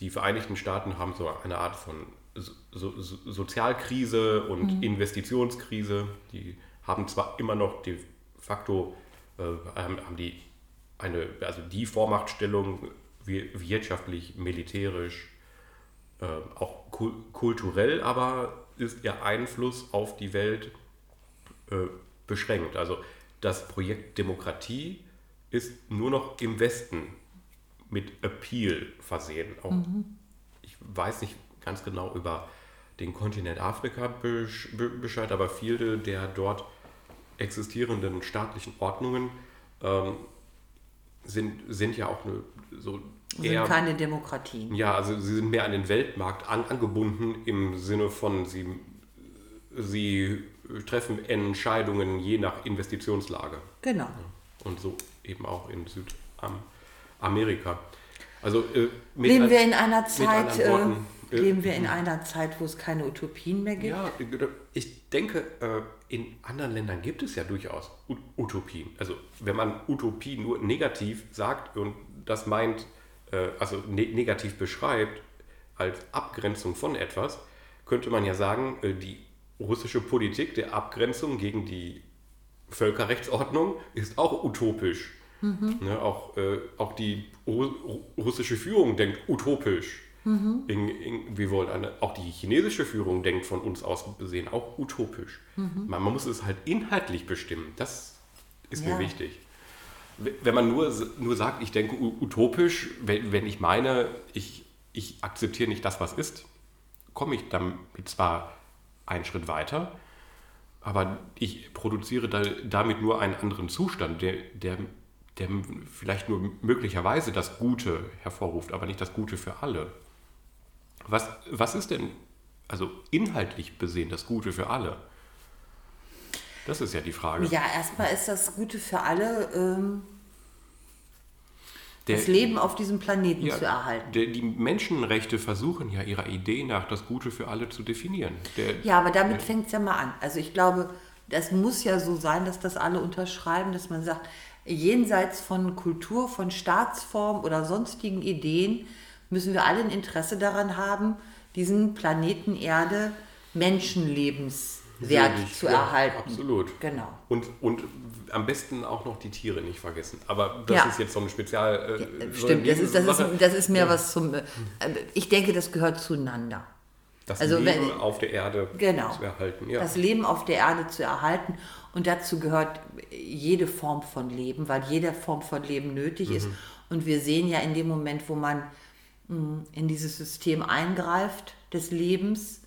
Die Vereinigten Staaten haben so eine Art von so so so Sozialkrise und Investitionskrise. Die haben zwar immer noch die facto äh, haben die eine, also die Vormachtstellung wirtschaftlich, militärisch, äh, auch kulturell, aber ist ihr Einfluss auf die Welt äh, beschränkt. Also das Projekt Demokratie ist nur noch im Westen mit Appeal versehen. Auch, mhm. Ich weiß nicht ganz genau über den Kontinent Afrika Bescheid, aber viele der dort existierenden staatlichen Ordnungen ähm, sind, sind ja auch eine, so eher, sind keine Demokratien. Ja, also sie sind mehr an den Weltmarkt an, angebunden im Sinne von, sie, sie treffen Entscheidungen je nach Investitionslage. Genau. Und so eben auch in Südamerika. Also, äh, leben wir in einer Zeit, äh, Worten, äh, leben wir in einer Zeit, wo es keine Utopien mehr gibt? Ja, ich denke, äh, in anderen Ländern gibt es ja durchaus Utopien. Also wenn man Utopie nur negativ sagt und das meint, äh, also ne negativ beschreibt als Abgrenzung von etwas, könnte man ja sagen, äh, die russische Politik der Abgrenzung gegen die Völkerrechtsordnung ist auch utopisch. Mhm. Ne, auch, auch die russische Führung denkt utopisch. Mhm. In, in, wir wollen eine, auch die chinesische Führung denkt von uns aus gesehen auch utopisch. Mhm. Man, man, muss es halt inhaltlich bestimmen. Das ist ja. mir wichtig. Wenn man nur, nur sagt, ich denke utopisch, wenn, wenn ich meine, ich, ich akzeptiere nicht das, was ist, komme ich damit zwar einen Schritt weiter, aber ich produziere da, damit nur einen anderen Zustand, der, der, der vielleicht nur möglicherweise das Gute hervorruft, aber nicht das Gute für alle. Was, was ist denn, also inhaltlich besehen, das Gute für alle? Das ist ja die Frage. Ja, erstmal ist das Gute für alle, ähm, der, das Leben auf diesem Planeten ja, zu erhalten. Der, die Menschenrechte versuchen ja ihrer Idee nach, das Gute für alle zu definieren. Der, ja, aber damit fängt es ja mal an. Also ich glaube, das muss ja so sein, dass das alle unterschreiben, dass man sagt, jenseits von Kultur, von Staatsform oder sonstigen Ideen müssen wir alle ein Interesse daran haben, diesen Planeten Erde menschenlebenswert Würdig, zu ja, erhalten. Absolut. Genau. Und, und am besten auch noch die Tiere nicht vergessen. Aber das ja. ist jetzt so ein Spezial. Äh, ja, stimmt, das ist, das, ist, das ist mehr was zum. Äh, ich denke, das gehört zueinander. Das also, Leben wenn, auf der Erde genau, zu erhalten. Ja. Das Leben auf der Erde zu erhalten. Und dazu gehört jede Form von Leben, weil jede Form von Leben nötig mhm. ist. Und wir sehen ja in dem Moment, wo man in dieses System eingreift des Lebens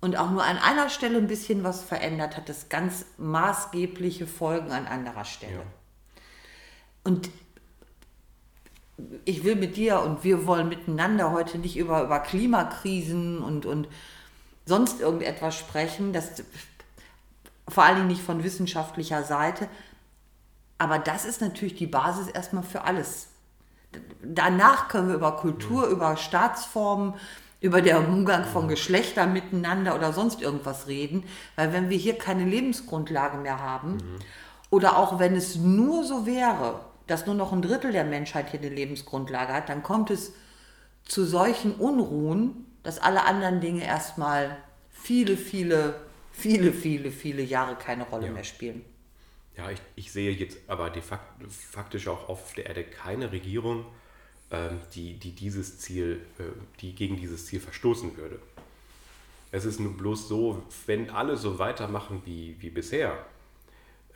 und auch nur an einer Stelle ein bisschen was verändert, hat das ganz maßgebliche Folgen an anderer Stelle. Ja. Und ich will mit dir und wir wollen miteinander heute nicht über, über Klimakrisen und, und sonst irgendetwas sprechen, das vor allen Dingen nicht von wissenschaftlicher Seite. Aber das ist natürlich die Basis erstmal für alles danach können wir über Kultur, mhm. über Staatsformen, über den Umgang von Geschlechtern miteinander oder sonst irgendwas reden. Weil wenn wir hier keine Lebensgrundlage mehr haben, mhm. oder auch wenn es nur so wäre, dass nur noch ein Drittel der Menschheit hier eine Lebensgrundlage hat, dann kommt es zu solchen Unruhen, dass alle anderen Dinge erstmal viele, viele, viele, viele, viele Jahre keine Rolle ja. mehr spielen. Ja, ich, ich sehe jetzt aber de facto, faktisch auch auf der Erde keine Regierung, ähm, die, die dieses Ziel, äh, die gegen dieses Ziel verstoßen würde. Es ist nur bloß so, wenn alle so weitermachen wie, wie bisher,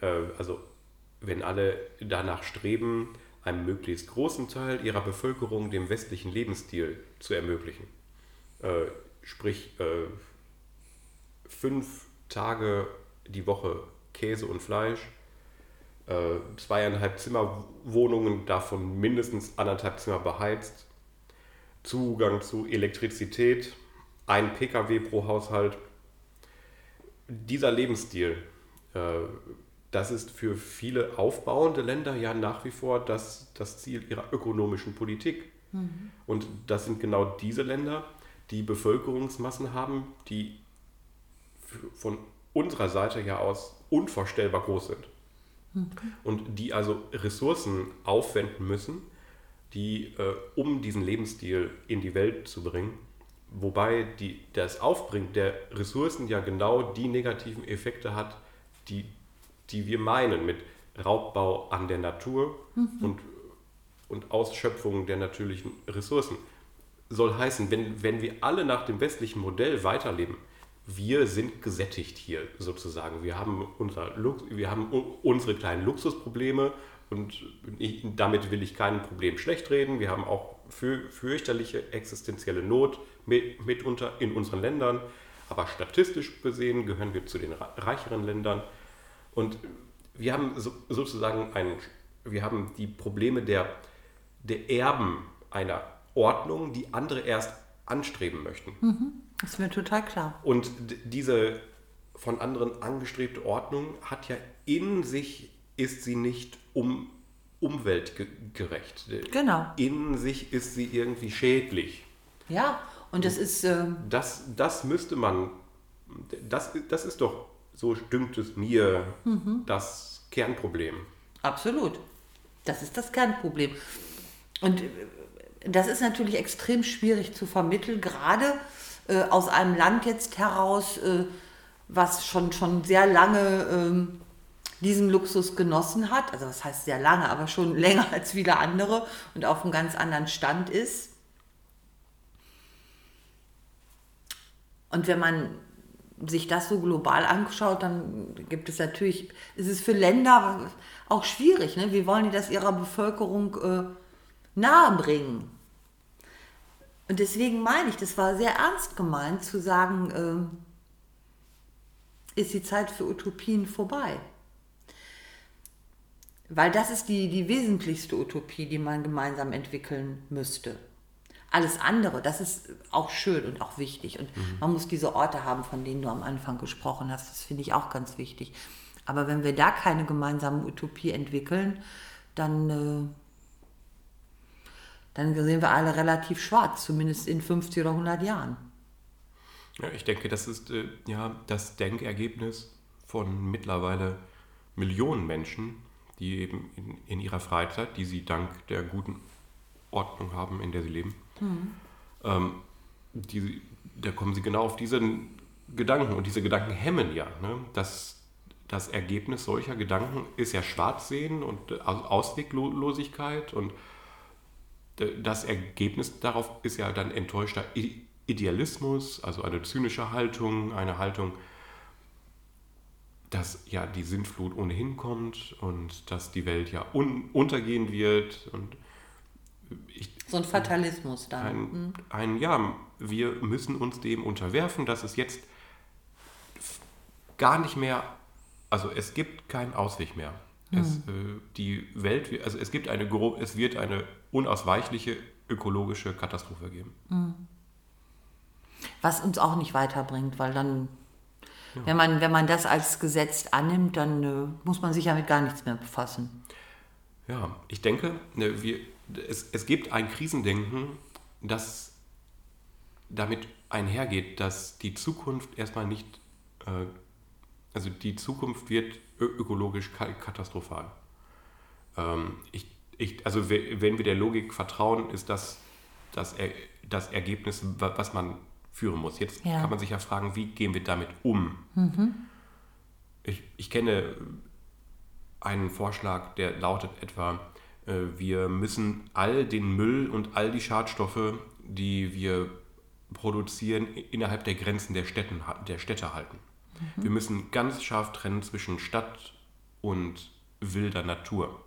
äh, also wenn alle danach streben, einem möglichst großen Teil ihrer Bevölkerung den westlichen Lebensstil zu ermöglichen. Äh, sprich, äh, fünf Tage die Woche Käse und Fleisch, äh, zweieinhalb Zimmerwohnungen, davon mindestens anderthalb Zimmer beheizt, Zugang zu Elektrizität, ein Pkw pro Haushalt. Dieser Lebensstil, äh, das ist für viele aufbauende Länder ja nach wie vor das, das Ziel ihrer ökonomischen Politik. Mhm. Und das sind genau diese Länder, die Bevölkerungsmassen haben, die von unserer Seite ja aus unvorstellbar groß sind. Und die also Ressourcen aufwenden müssen, die, äh, um diesen Lebensstil in die Welt zu bringen. Wobei die, das Aufbringen der Ressourcen ja genau die negativen Effekte hat, die, die wir meinen mit Raubbau an der Natur und, und Ausschöpfung der natürlichen Ressourcen. Soll heißen, wenn, wenn wir alle nach dem westlichen Modell weiterleben, wir sind gesättigt hier sozusagen. Wir haben, unser Lux, wir haben unsere kleinen Luxusprobleme und ich, damit will ich kein Problem schlecht reden. Wir haben auch für, fürchterliche existenzielle Not mit, mitunter in unseren Ländern. Aber statistisch gesehen gehören wir zu den reicheren Ländern. Und wir haben so, sozusagen ein, wir haben die Probleme der, der Erben einer Ordnung, die andere erst anstreben möchten. Das ist mir total klar. Und diese von anderen angestrebte Ordnung hat ja in sich, ist sie nicht um, umweltgerecht. Genau. In sich ist sie irgendwie schädlich. Ja, und das ist, ähm, Das, das müsste man, das, das ist doch, so dünkt es mir, das Kernproblem. Absolut. Das ist das Kernproblem. Und äh, das ist natürlich extrem schwierig zu vermitteln, gerade äh, aus einem Land jetzt heraus, äh, was schon, schon sehr lange ähm, diesen Luxus genossen hat. Also was heißt sehr lange, aber schon länger als viele andere und auf einem ganz anderen Stand ist. Und wenn man sich das so global anschaut, dann gibt es natürlich, ist es für Länder auch schwierig. Ne? Wie wollen die das ihrer Bevölkerung äh, nahebringen? Und deswegen meine ich, das war sehr ernst gemeint zu sagen, ähm, ist die Zeit für Utopien vorbei. Weil das ist die, die wesentlichste Utopie, die man gemeinsam entwickeln müsste. Alles andere, das ist auch schön und auch wichtig. Und man muss diese Orte haben, von denen du am Anfang gesprochen hast. Das finde ich auch ganz wichtig. Aber wenn wir da keine gemeinsame Utopie entwickeln, dann, äh, dann sehen wir alle relativ schwarz, zumindest in 50 oder 100 Jahren. Ja, ich denke, das ist äh, ja das Denkergebnis von mittlerweile Millionen Menschen, die eben in, in ihrer Freizeit, die sie dank der guten Ordnung haben, in der sie leben, ähm, die, da kommen sie genau auf diese Gedanken und diese Gedanken hemmen ja. Ne? Das, das Ergebnis solcher Gedanken ist ja Schwarzsehen und äh, Aus- Ausweglosigkeit und das Ergebnis darauf ist ja dann enttäuschter Idealismus, also eine zynische Haltung, eine Haltung, dass ja die Sintflut ohnehin kommt und dass die Welt ja un untergehen wird und ich, So ein Fatalismus dann. ein, ein, ja, wir müssen uns dem unterwerfen, dass es jetzt gar nicht mehr, also es gibt keinen Ausweg mehr. Es, äh, die Welt, also es gibt eine, es wird eine unausweichliche ökologische Katastrophe geben. Was uns auch nicht weiterbringt, weil dann, wenn, man, wenn man das als Gesetz annimmt, dann äh, muss man sich ja mit gar nichts mehr befassen. Ja, ich denke, ne, wir, es, es gibt ein Krisendenken, das damit einhergeht, dass die Zukunft erstmal nicht, äh, also die Zukunft wird ökologisch ka- katastrophal. Ähm, ich, ich, also we- wenn wir der Logik vertrauen, ist das das, er, das Ergebnis, wa- was man führen muss. Jetzt Ja. kann man sich ja fragen, wie gehen wir damit um? Ich, ich kenne einen Vorschlag, der lautet etwa, äh, wir müssen all den Müll und all die Schadstoffe, die wir produzieren, innerhalb der Grenzen der, Städten, der Städte halten. Wir müssen ganz scharf trennen zwischen Stadt und wilder Natur.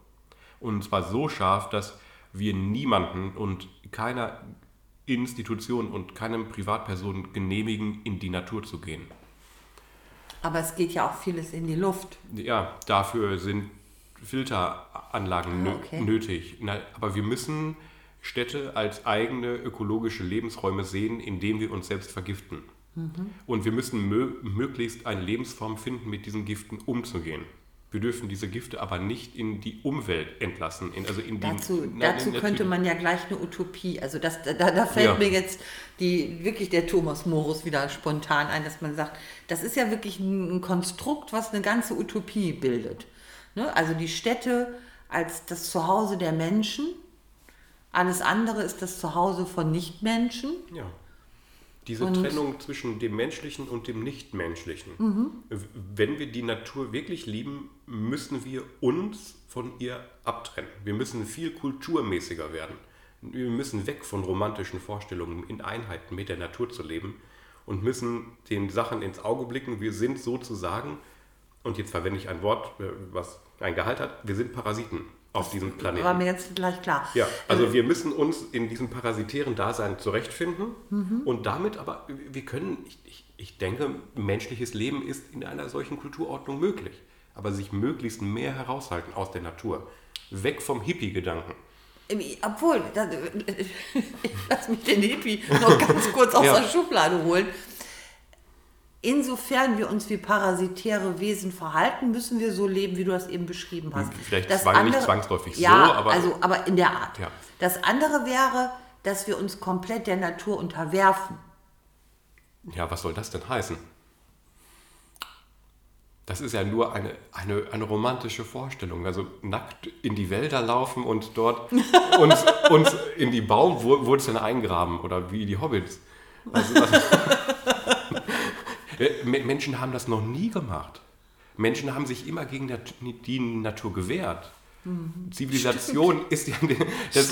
Und zwar so scharf, dass wir niemanden und keiner Institution und keinem Privatperson genehmigen, in die Natur zu gehen. Aber es geht ja auch vieles in die Luft. Ja, dafür sind Filteranlagen Ah, okay. nötig. Na, aber wir müssen Städte als eigene ökologische Lebensräume sehen, indem wir uns selbst vergiften. Mhm. Und wir müssen mö möglichst eine Lebensform finden, mit diesen Giften umzugehen. Wir dürfen diese Gifte aber nicht in die Umwelt entlassen. In, also in die, Dazu, na, dazu in- könnte man ja gleich eine Utopie, also das, da, da fällt Ja. mir jetzt die, wirklich der Thomas Morus wieder spontan ein, dass man sagt, das ist ja wirklich ein, ein Konstrukt, was eine ganze Utopie bildet. Ne? Also die Städte als das Zuhause der Menschen, alles andere ist das Zuhause von Nichtmenschen. Ja. Diese Und- Trennung zwischen dem Menschlichen und dem Nichtmenschlichen. Mhm. Wenn wir die Natur wirklich lieben, müssen wir uns von ihr abtrennen. Wir müssen viel kulturmäßiger werden. Wir müssen weg von romantischen Vorstellungen, in Einheiten mit der Natur zu leben und müssen den Sachen ins Auge blicken. Wir sind sozusagen, und jetzt verwende ich ein Wort, äh, was ein Gehalt hat, wir sind Parasiten auf diesem Planeten. War mir jetzt gleich klar. Ja, also wir müssen uns in diesem parasitären Dasein zurechtfinden Mhm. und damit aber, wir können, ich, ich, ich denke, menschliches Leben ist in einer solchen Kulturordnung möglich, aber sich möglichst mehr heraushalten aus der Natur. Weg vom Hippie-Gedanken. Ähm, Obwohl, das, ich lass mich den Hippie noch ganz kurz aus Ja. der Schublade holen. Insofern wir uns wie parasitäre Wesen verhalten, müssen wir so leben, wie du das eben beschrieben hast. Vielleicht zwang- nicht zwangsläufig so, ja, aber- also aber in der Art. Ja. Das andere wäre, dass wir uns komplett der Natur unterwerfen. Ja, was soll das denn heißen? Das ist ja nur eine, eine, eine romantische Vorstellung. Also nackt in die Wälder laufen und dort uns, uns in die Baumwurzeln eingraben oder wie die Hobbits. Also Me- Menschen haben das noch nie gemacht. Menschen haben sich immer gegen die Natur gewehrt. Zivilisation ist ja das,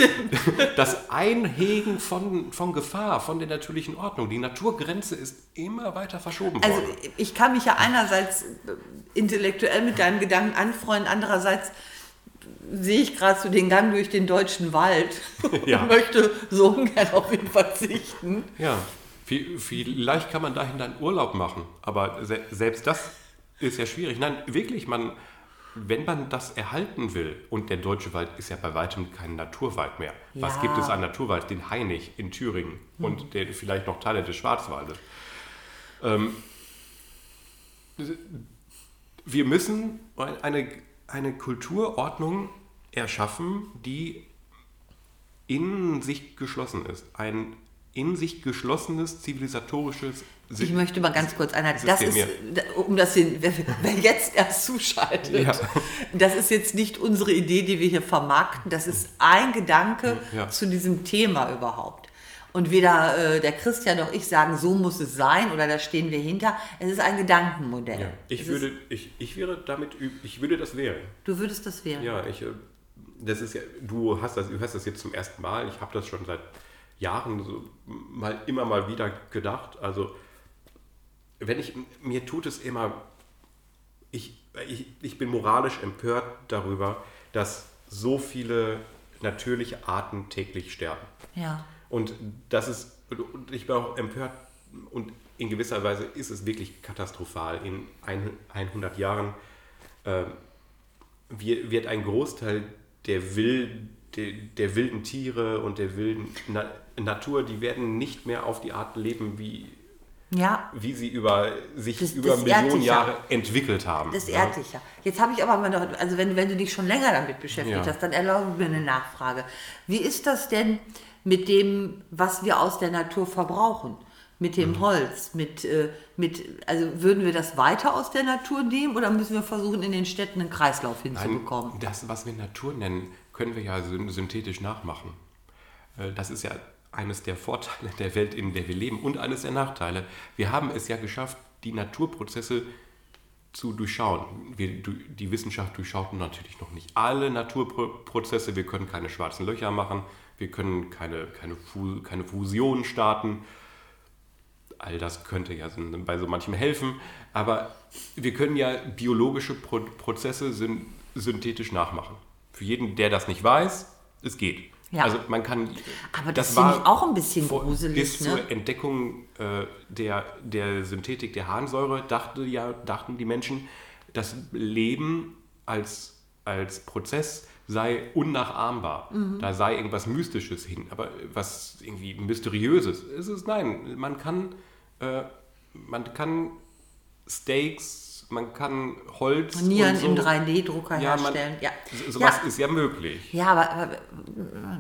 das Einhegen von, von Gefahr, von der natürlichen Ordnung. Die Naturgrenze ist immer weiter verschoben Also worden. ich kann mich ja einerseits äh, intellektuell mit deinen Gedanken anfreunden, andererseits sehe ich gerade so den Gang durch den deutschen Wald Ja. und möchte so ungern auf ihn verzichten. Ja, vi- vielleicht kann man dahin dann Urlaub machen, aber se selbst das ist ja schwierig. Nein, wirklich, man, wenn man das erhalten will, und der deutsche Wald ist ja bei weitem kein Naturwald mehr. Was Ja. gibt es an Naturwald? Den Hainich in Thüringen und der, vielleicht noch Teile des Schwarzwaldes. Ähm, wir müssen eine, eine Kulturordnung erschaffen, die in sich geschlossen ist. Ein in sich geschlossenes zivilisatorisches Ich möchte mal ganz kurz einhalten. Das ist um das den, wer, wer jetzt erst zuschaltet, Ja. das ist jetzt nicht unsere Idee, die wir hier vermarkten. Das ist ein Gedanke Ja. zu diesem Thema überhaupt. Und weder äh, der Christian noch ich sagen, so muss es sein oder da stehen wir hinter. Es ist ein Gedankenmodell. Ja, ich, es würde, Ist, ich, ich wäre damit, ich würde das wählen. du würdest das wählen. Ja, ich, äh, das ist ja, du hast das, du hast das jetzt zum ersten Mal. Ich habe das schon seit Jahren so mal immer mal wieder gedacht. Also wenn ich, mir tut es immer, ich, ich, ich bin moralisch empört darüber, dass so viele natürliche Arten täglich sterben. Ja. Und das ist, und ich bin auch empört und in gewisser Weise ist es wirklich katastrophal. In ein, 100 Jahren äh, wir- wird ein Großteil der, Wild, der, der wilden Tiere und der wilden Na Natur, die werden nicht mehr auf die Art leben, wie, Ja, wie sie über, sich Das- über das Millionen. Jahre entwickelt haben. das Ja. dich ja. Jetzt habe ich aber mal noch, also wenn, wenn du dich schon länger damit beschäftigt Ja. hast, dann erlaube mir eine Nachfrage. Wie ist das denn mit dem, was wir aus der Natur verbrauchen? Mit Mhm. dem Holz, mit, äh, mit, also würden wir das weiter aus der Natur nehmen oder müssen wir versuchen, in den Städten einen Kreislauf hinzubekommen? Nein, das, was wir Natur nennen, können wir ja syn- synthetisch nachmachen. Äh, Das ist ja eines der Vorteile der Welt, in der wir leben und eines der Nachteile. Wir haben es ja geschafft, die Naturprozesse zu durchschauen. Wir, die Wissenschaft durchschaut natürlich noch nicht alle Naturprozesse. Wir können keine schwarzen Löcher machen, wir können keine, keine, keine Fusion starten. All das könnte ja bei so manchem helfen, aber wir können ja biologische Pro Prozesse syn synthetisch nachmachen. Für jeden, der das nicht weiß, es geht. Ja. Also man kann. Aber das finde ich auch ein bisschen vor- gruselig, Bis ne? zur Entdeckung äh, der, der Synthetik der Harnsäure dachte ja, dachten die Menschen, das Leben als, als Prozess sei unnachahmbar. Mhm. Da sei irgendwas Mystisches hin, aber was irgendwie Mysteriöses. Es ist nein, man kann, äh, man kann Steaks, man kann Holz. Nieren und so, im 3D-Drucker Ja, man- herstellen. Ja, so- Sowas ja. ist ja möglich. ja aber, aber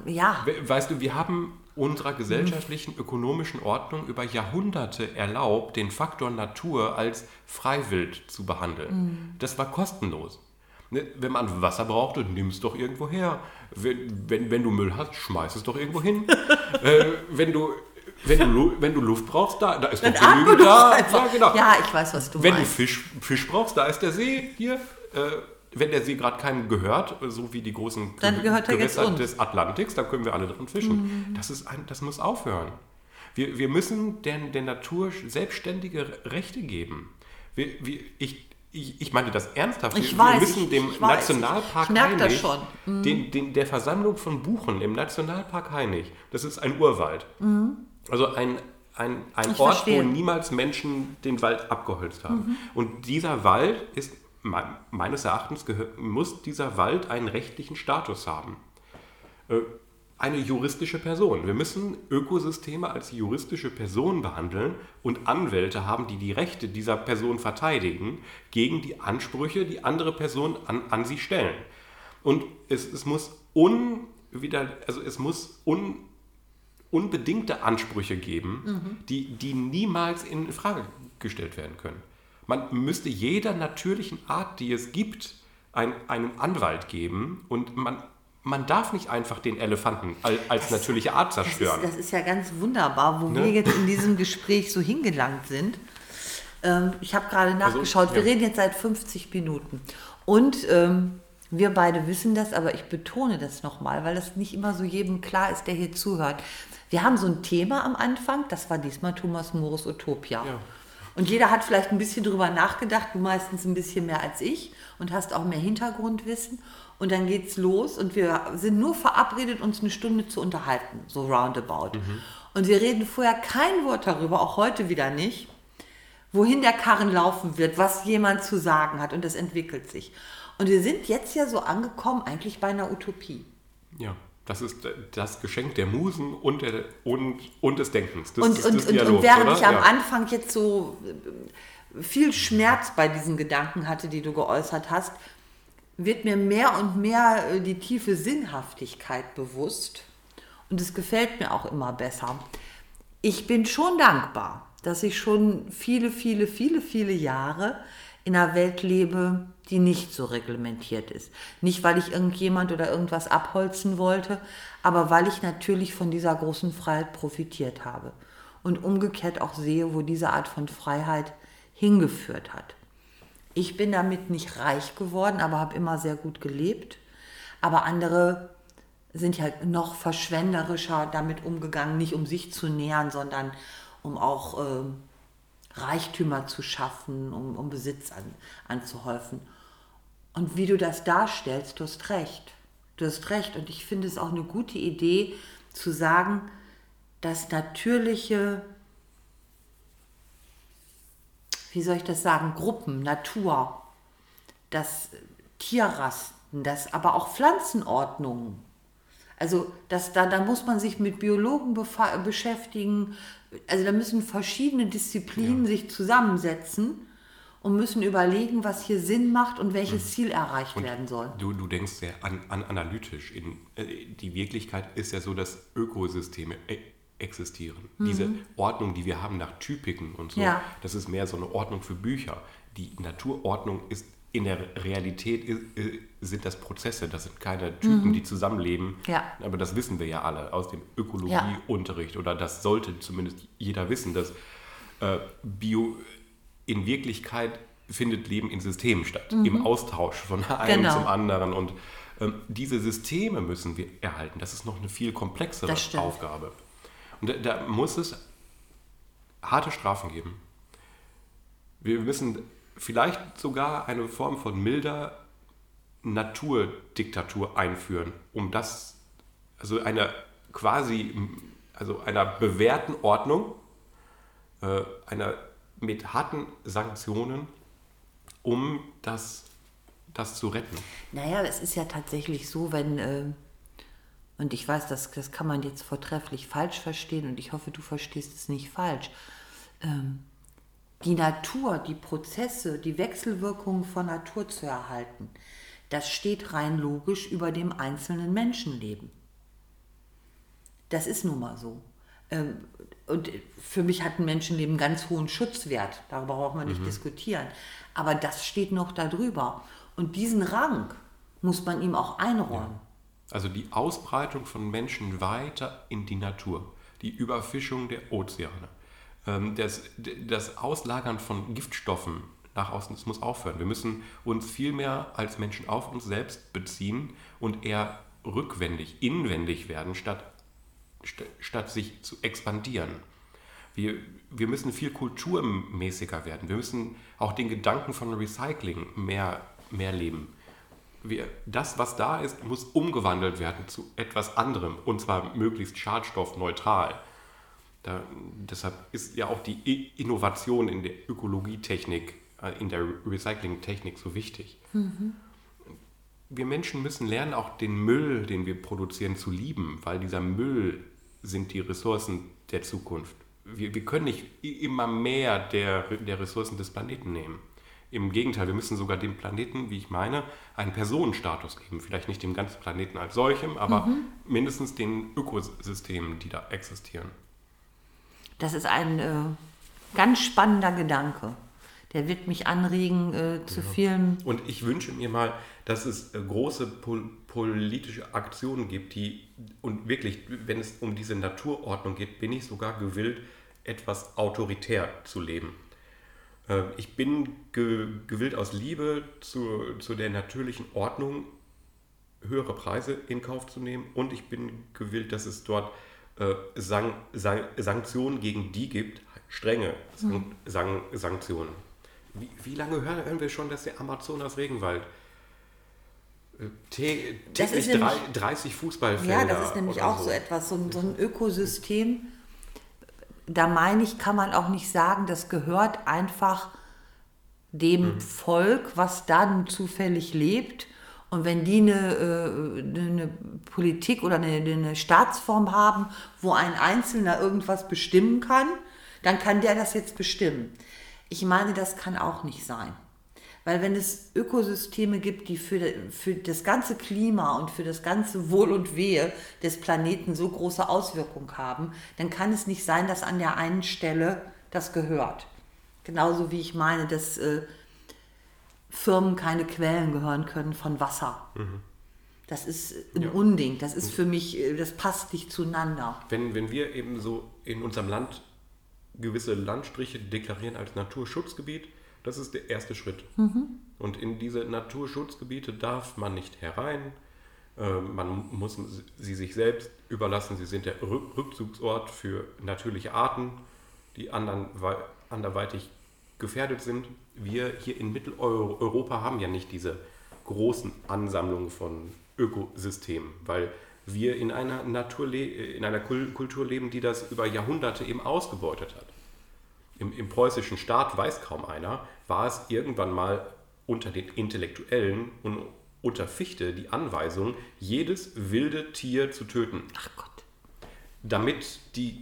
ja. We- Weißt du, wir haben unserer gesellschaftlichen, ökonomischen Ordnung über Jahrhunderte erlaubt, den Faktor Natur als Freiwild zu behandeln. Das war kostenlos. Ne, Wenn man Wasser brauchte, nimm es doch irgendwo her. Wenn, wenn, wenn du Müll hast, schmeiß es doch irgendwo hin. äh, wenn du wenn, du, wenn du Luft brauchst, da, da ist Dann doch da. einfach. Ja, genau. Ja, ich weiß, was du wenn meinst. du Fisch, Fisch brauchst, da ist der See hier. Äh, wenn der See gerade keinem gehört, so wie die großen Dann er Gewässer. Mhm. des Atlantiks, da können wir alle drin fischen. Das, ist ein, das muss aufhören. Wir, wir müssen der, der Natur selbstständige Rechte geben. Wir, wir, ich, ich, ich meine das ernsthaft. Ich wir, weiß, wir müssen ich- dem ich. Nationalpark schon. Mhm. Den, den, der Versammlung von Buchen im Nationalpark Hainich, das ist ein Urwald. Also ein, ein, ein Mhm. Ich Ort, verstehe. Mhm. wo niemals Menschen den Wald abgeholzt haben. Und dieser Wald ist, me- meines Erachtens, muss dieser Wald einen rechtlichen Status haben. Äh, Eine juristische Person. Wir müssen Ökosysteme als juristische Person behandeln und Anwälte haben, die die Rechte dieser Person verteidigen gegen die Ansprüche, die andere Personen an, an sie stellen. Und es, es muss unwider, also es muss un, unbedingte Ansprüche geben, die, die niemals in Frage gestellt werden können. Man müsste jeder natürlichen Art, die es gibt, ein, einen Anwalt geben und man, man darf nicht einfach den Elefanten als, als natürliche Art Das zerstören. ist, das ist ja ganz wunderbar, wo Ne? wir jetzt in diesem Gespräch so hingelangt sind. Ähm, ich habe gerade nachgeschaut, wir Also, ja. reden jetzt seit 50 Minuten. Und ähm, wir beide wissen das, aber ich betone das nochmal, weil das nicht immer so jedem klar ist, der hier zuhört. Wir haben so ein Thema am Anfang, das war diesmal Thomas Moores Utopia. Ja. Und jeder hat vielleicht ein bisschen drüber nachgedacht, du meistens ein bisschen mehr als ich und hast auch mehr Hintergrundwissen. Und dann geht's los und wir sind nur verabredet, uns eine Stunde zu unterhalten, so roundabout. Und wir reden vorher kein Wort darüber, auch heute wieder nicht, wohin der Karren laufen wird, was jemand zu sagen hat und das entwickelt sich. Und wir sind jetzt ja so angekommen, eigentlich bei einer Utopie. Ja, das ist das Geschenk der Musen und, der, und, und des Denkens. Des, Und, des, und, des und, und während oder? ich am Ja. Anfang jetzt so äh, viel Schmerz bei diesen Gedanken hatte, die du geäußert hast, wird mir mehr und mehr äh, die tiefe Sinnhaftigkeit bewusst. Und es gefällt mir auch immer besser. Ich bin schon dankbar, dass ich schon viele, viele, viele, viele Jahre in einer Welt lebe, die nicht so reglementiert ist. Nicht, weil ich irgendjemand oder irgendwas abholzen wollte, aber weil ich natürlich von dieser großen Freiheit profitiert habe. Und umgekehrt auch sehe, wo diese Art von Freiheit hingeführt hat. Ich bin damit nicht reich geworden, aber habe immer sehr gut gelebt. Aber andere sind ja noch verschwenderischer damit umgegangen, nicht um sich zu nähern, sondern um auch ähm, Reichtümer zu schaffen, um, um Besitz an, anzuhäufen. Und wie du das darstellst, du hast recht. Du hast recht. Und ich finde es auch eine gute Idee zu sagen, dass natürliche, wie soll ich das sagen, Gruppen, Natur, dass Tierrasten, dass aber auch Pflanzenordnungen, also das, da, da muss man sich mit Biologen beschäftigen. Also da müssen verschiedene Disziplinen sich zusammensetzen und müssen überlegen, was hier Sinn macht und welches Ziel erreicht werden soll. Du, du denkst sehr an, an analytisch. In, äh, die Wirklichkeit ist ja so, dass Ökosysteme e existieren. Diese Ordnung, die wir haben nach Typiken und so, Mhm. Ja. das ist mehr so eine Ordnung für Bücher. Die Naturordnung ist in der Realität äh, sind das Prozesse, das sind keine Typen, die zusammenleben. Mhm. Ja. Aber das wissen wir ja alle aus dem Ökologieunterricht oder das sollte zumindest jeder wissen, dass äh, Bio in Wirklichkeit findet Leben in Systemen statt, im Austausch von einem Mhm. Genau. zum anderen. Und ähm, diese Systeme müssen wir erhalten. Das ist noch eine viel komplexere. Aufgabe. Und da, da muss es harte Strafen geben. Wir müssen vielleicht sogar eine Form von milder Naturdiktatur einführen, um das, also einer quasi, also einer bewährten Ordnung, äh, einer mit harten Sanktionen, um das, das zu retten. Naja, es ist ja tatsächlich so, wenn, äh, und ich weiß, das, das kann man jetzt vortrefflich falsch verstehen und ich hoffe, du verstehst es nicht falsch. Ähm, die Natur, die Prozesse, die Wechselwirkungen von Natur zu erhalten, das steht rein logisch über dem einzelnen Menschenleben. Das ist nun mal so. Ähm, Und für mich hat ein Menschenleben ganz hohen Schutzwert. Darüber braucht man nicht diskutieren. Aber das steht noch darüber. Und diesen Rang muss man ihm auch einräumen. Also die Ausbreitung von Menschen weiter in die Natur. die Überfischung der Ozeane, ähm, das, das Auslagern von Giftstoffen nach außen, das muss aufhören. Wir müssen uns viel mehr als Menschen auf uns selbst beziehen und eher rückwendig, inwendig werden, statt, statt sich zu expandieren. Wir, wir müssen viel kulturmäßiger werden. Wir müssen auch den Gedanken von Recycling mehr, mehr leben. Wir, das, was da ist, muss umgewandelt werden zu etwas anderem und zwar möglichst schadstoffneutral. Da, deshalb ist ja auch die Innovation in der Ökologietechnik, äh, in der Recyclingtechnik so wichtig. Mhm. Wir Menschen müssen lernen, auch den Müll, den wir produzieren, zu lieben, weil dieser Müll sind die Ressourcen der Zukunft wir, wir können nicht immer mehr der, der Ressourcen des Planeten nehmen. Im Gegenteil, wir müssen sogar dem Planeten, wie ich meine, einen Personenstatus geben. Vielleicht nicht dem ganzen Planeten als solchem, aber mhm. mindestens den Ökosystemen, die da existieren. Das ist ein äh, ganz spannender Gedanke. Der wird mich anregen äh, zu ja. vielen. Und ich wünsche mir mal, dass es äh, große pol politische Aktionen gibt, die und wirklich, wenn es um diese Naturordnung geht, bin ich sogar gewillt, etwas autoritär zu leben. Äh, ich bin ge gewillt aus Liebe zu, zu der natürlichen Ordnung höhere Preise in Kauf zu nehmen und ich bin gewillt, dass es dort äh, San San Sanktionen gegen die gibt, strenge San San Sanktionen. Wie, wie, lange hören wir schon, dass der Amazonas-Regenwald äh, täglich nämlich, 30 Fußballfelder. Ja, das ist nämlich auch so, so etwas, so, so ein Ökosystem, da meine ich, kann man auch nicht sagen, das gehört einfach dem mhm. Volk, was dann zufällig lebt. Und wenn die eine, äh, eine Politik oder eine, eine Staatsform haben, wo ein Einzelner irgendwas bestimmen kann, dann kann der das jetzt bestimmen. Ich meine, das kann auch nicht sein. Weil wenn es Ökosysteme gibt, die für, für das ganze Klima und für das ganze Wohl und Wehe des Planeten so große Auswirkungen haben, dann kann es nicht sein, dass an der einen Stelle das gehört. Genauso wie ich meine, dass äh, Firmen keine Quellen gehören können von Wasser. Mhm. Das ist ein ja. Unding. Das ist für mich, äh, das passt nicht zueinander. Wenn, wenn wir eben so in unserem Land gewisse Landstriche deklarieren als Naturschutzgebiet, das ist der erste Schritt. Mhm. Und in diese Naturschutzgebiete darf man nicht herein. Äh, man muss sie sich selbst überlassen. Sie sind der Rückzugsort für natürliche Arten, die anderen, anderweitig gefährdet sind. Wir hier in Mitteleuropa haben ja nicht diese großen Ansammlungen von Ökosystemen, weil wir in einer, Natur in einer Kultur leben, die das über Jahrhunderte eben ausgebeutet hat. Im, Im preußischen Staat weiß kaum einer, war es irgendwann mal unter den Intellektuellen und unter Fichte die Anweisung, jedes wilde Tier zu töten. Ach Gott. Damit die,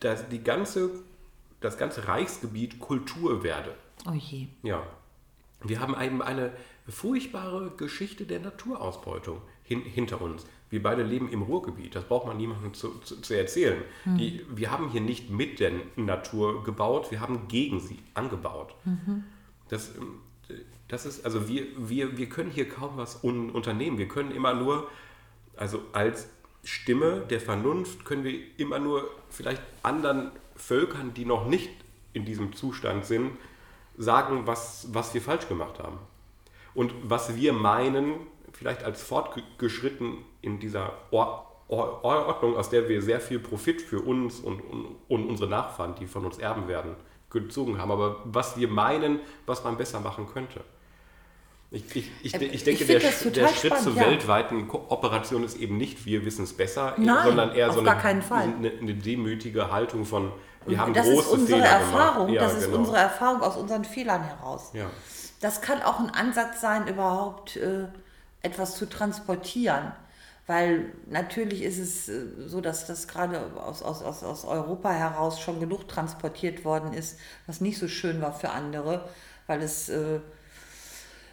das, die ganze, das ganze Reichsgebiet Kultur werde. Oh je. Ja. Wir haben eben eine furchtbare Geschichte der Naturausbeutung hin, hinter uns. Wir beide leben im Ruhrgebiet, das braucht man niemandem zu, zu, zu erzählen. Mhm. Die, wir haben hier nicht mit der Natur gebaut, wir haben gegen sie angebaut. Mhm. Das, das ist, also wir, wir, wir können hier kaum was un, unternehmen. Wir können immer nur, also als Stimme der Vernunft können wir immer nur vielleicht anderen Völkern, die noch nicht in diesem Zustand sind, sagen, was, was wir falsch gemacht haben. Und was wir meinen, vielleicht als fortgeschritten in dieser Ordnung, aus der wir sehr viel Profit für uns und, und, und, unsere Nachfahren, die von uns erben werden, gezogen haben. Aber was wir meinen, was man besser machen könnte. Ich, ich, ich, äh, ich denke, der, der, Schritt spannend, zur ja. weltweiten Kooperation ist eben nicht, wir wissen es besser, Nein, sondern eher so eine, eine, eine, demütige Haltung von, wir haben das große ist unsere Fehler Erfahrung, ja, das ist genau. unsere Erfahrung aus unseren Fehlern heraus. Ja. Das kann auch ein Ansatz sein, überhaupt äh, etwas zu transportieren. Weil natürlich ist es äh, so, dass das gerade aus, aus, aus, aus Europa heraus schon genug transportiert worden ist, was nicht so schön war für andere, weil es äh,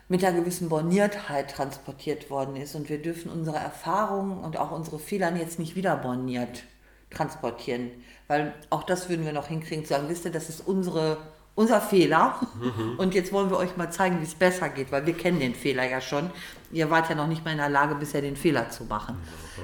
mit einer gewissen Borniertheit transportiert worden ist. Und wir dürfen unsere Erfahrungen und auch unsere Fehler jetzt nicht wieder borniert transportieren. Weil auch das würden wir noch hinkriegen, zu sagen, wisst ihr, das ist unsere unser Fehler. Mhm. Und jetzt wollen wir euch mal zeigen, wie es besser geht, weil wir kennen den Fehler ja schon. Ihr wart ja noch nicht mal in der Lage, bisher den Fehler zu machen.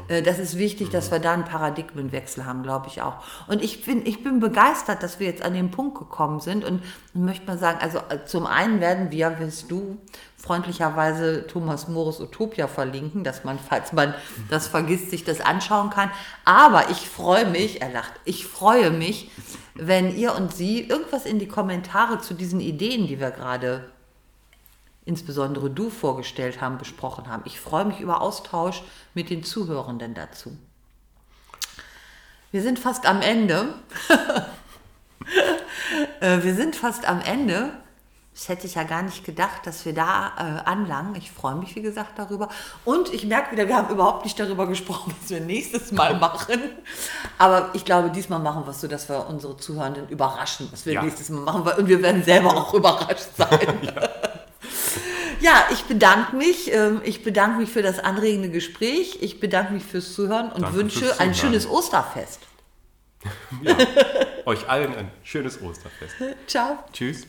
Äh, Das ist wichtig, dass wir da einen Paradigmenwechsel haben, glaube ich auch. Und ich bin, ich bin begeistert, dass wir jetzt an den Punkt gekommen sind und möchte mal sagen, also äh, zum einen werden wir, wirst du, freundlicherweise Thomas Morris Utopia verlinken, dass man, falls man das vergisst, sich das anschauen kann. Aber ich freue mich, er lacht, ich freue mich, wenn ihr und sie irgendwas in die Kommentare zu diesen Ideen, die wir gerade insbesondere du vorgestellt haben, besprochen haben. Ich freue mich über Austausch mit den Zuhörenden dazu. Wir sind fast am Ende. Äh, wir sind fast am Ende. Das hätte ich ja gar nicht gedacht, dass wir da äh, anlangen. Ich freue mich, wie gesagt, darüber. Und ich merke wieder, wir haben überhaupt nicht darüber gesprochen, was wir nächstes Mal machen. Aber ich glaube, diesmal machen wir es so, dass wir unsere Zuhörenden überraschen, was wir Ja. nächstes Mal machen. Und wir werden selber auch überrascht sein. Ja, ja, ich bedanke mich. Ähm, ich bedanke mich für das anregende Gespräch. Ich bedanke mich fürs Zuhören und Danke wünsche ein schönes Osterfest. Ja, euch allen ein schönes Osterfest. Ciao. Tschüss.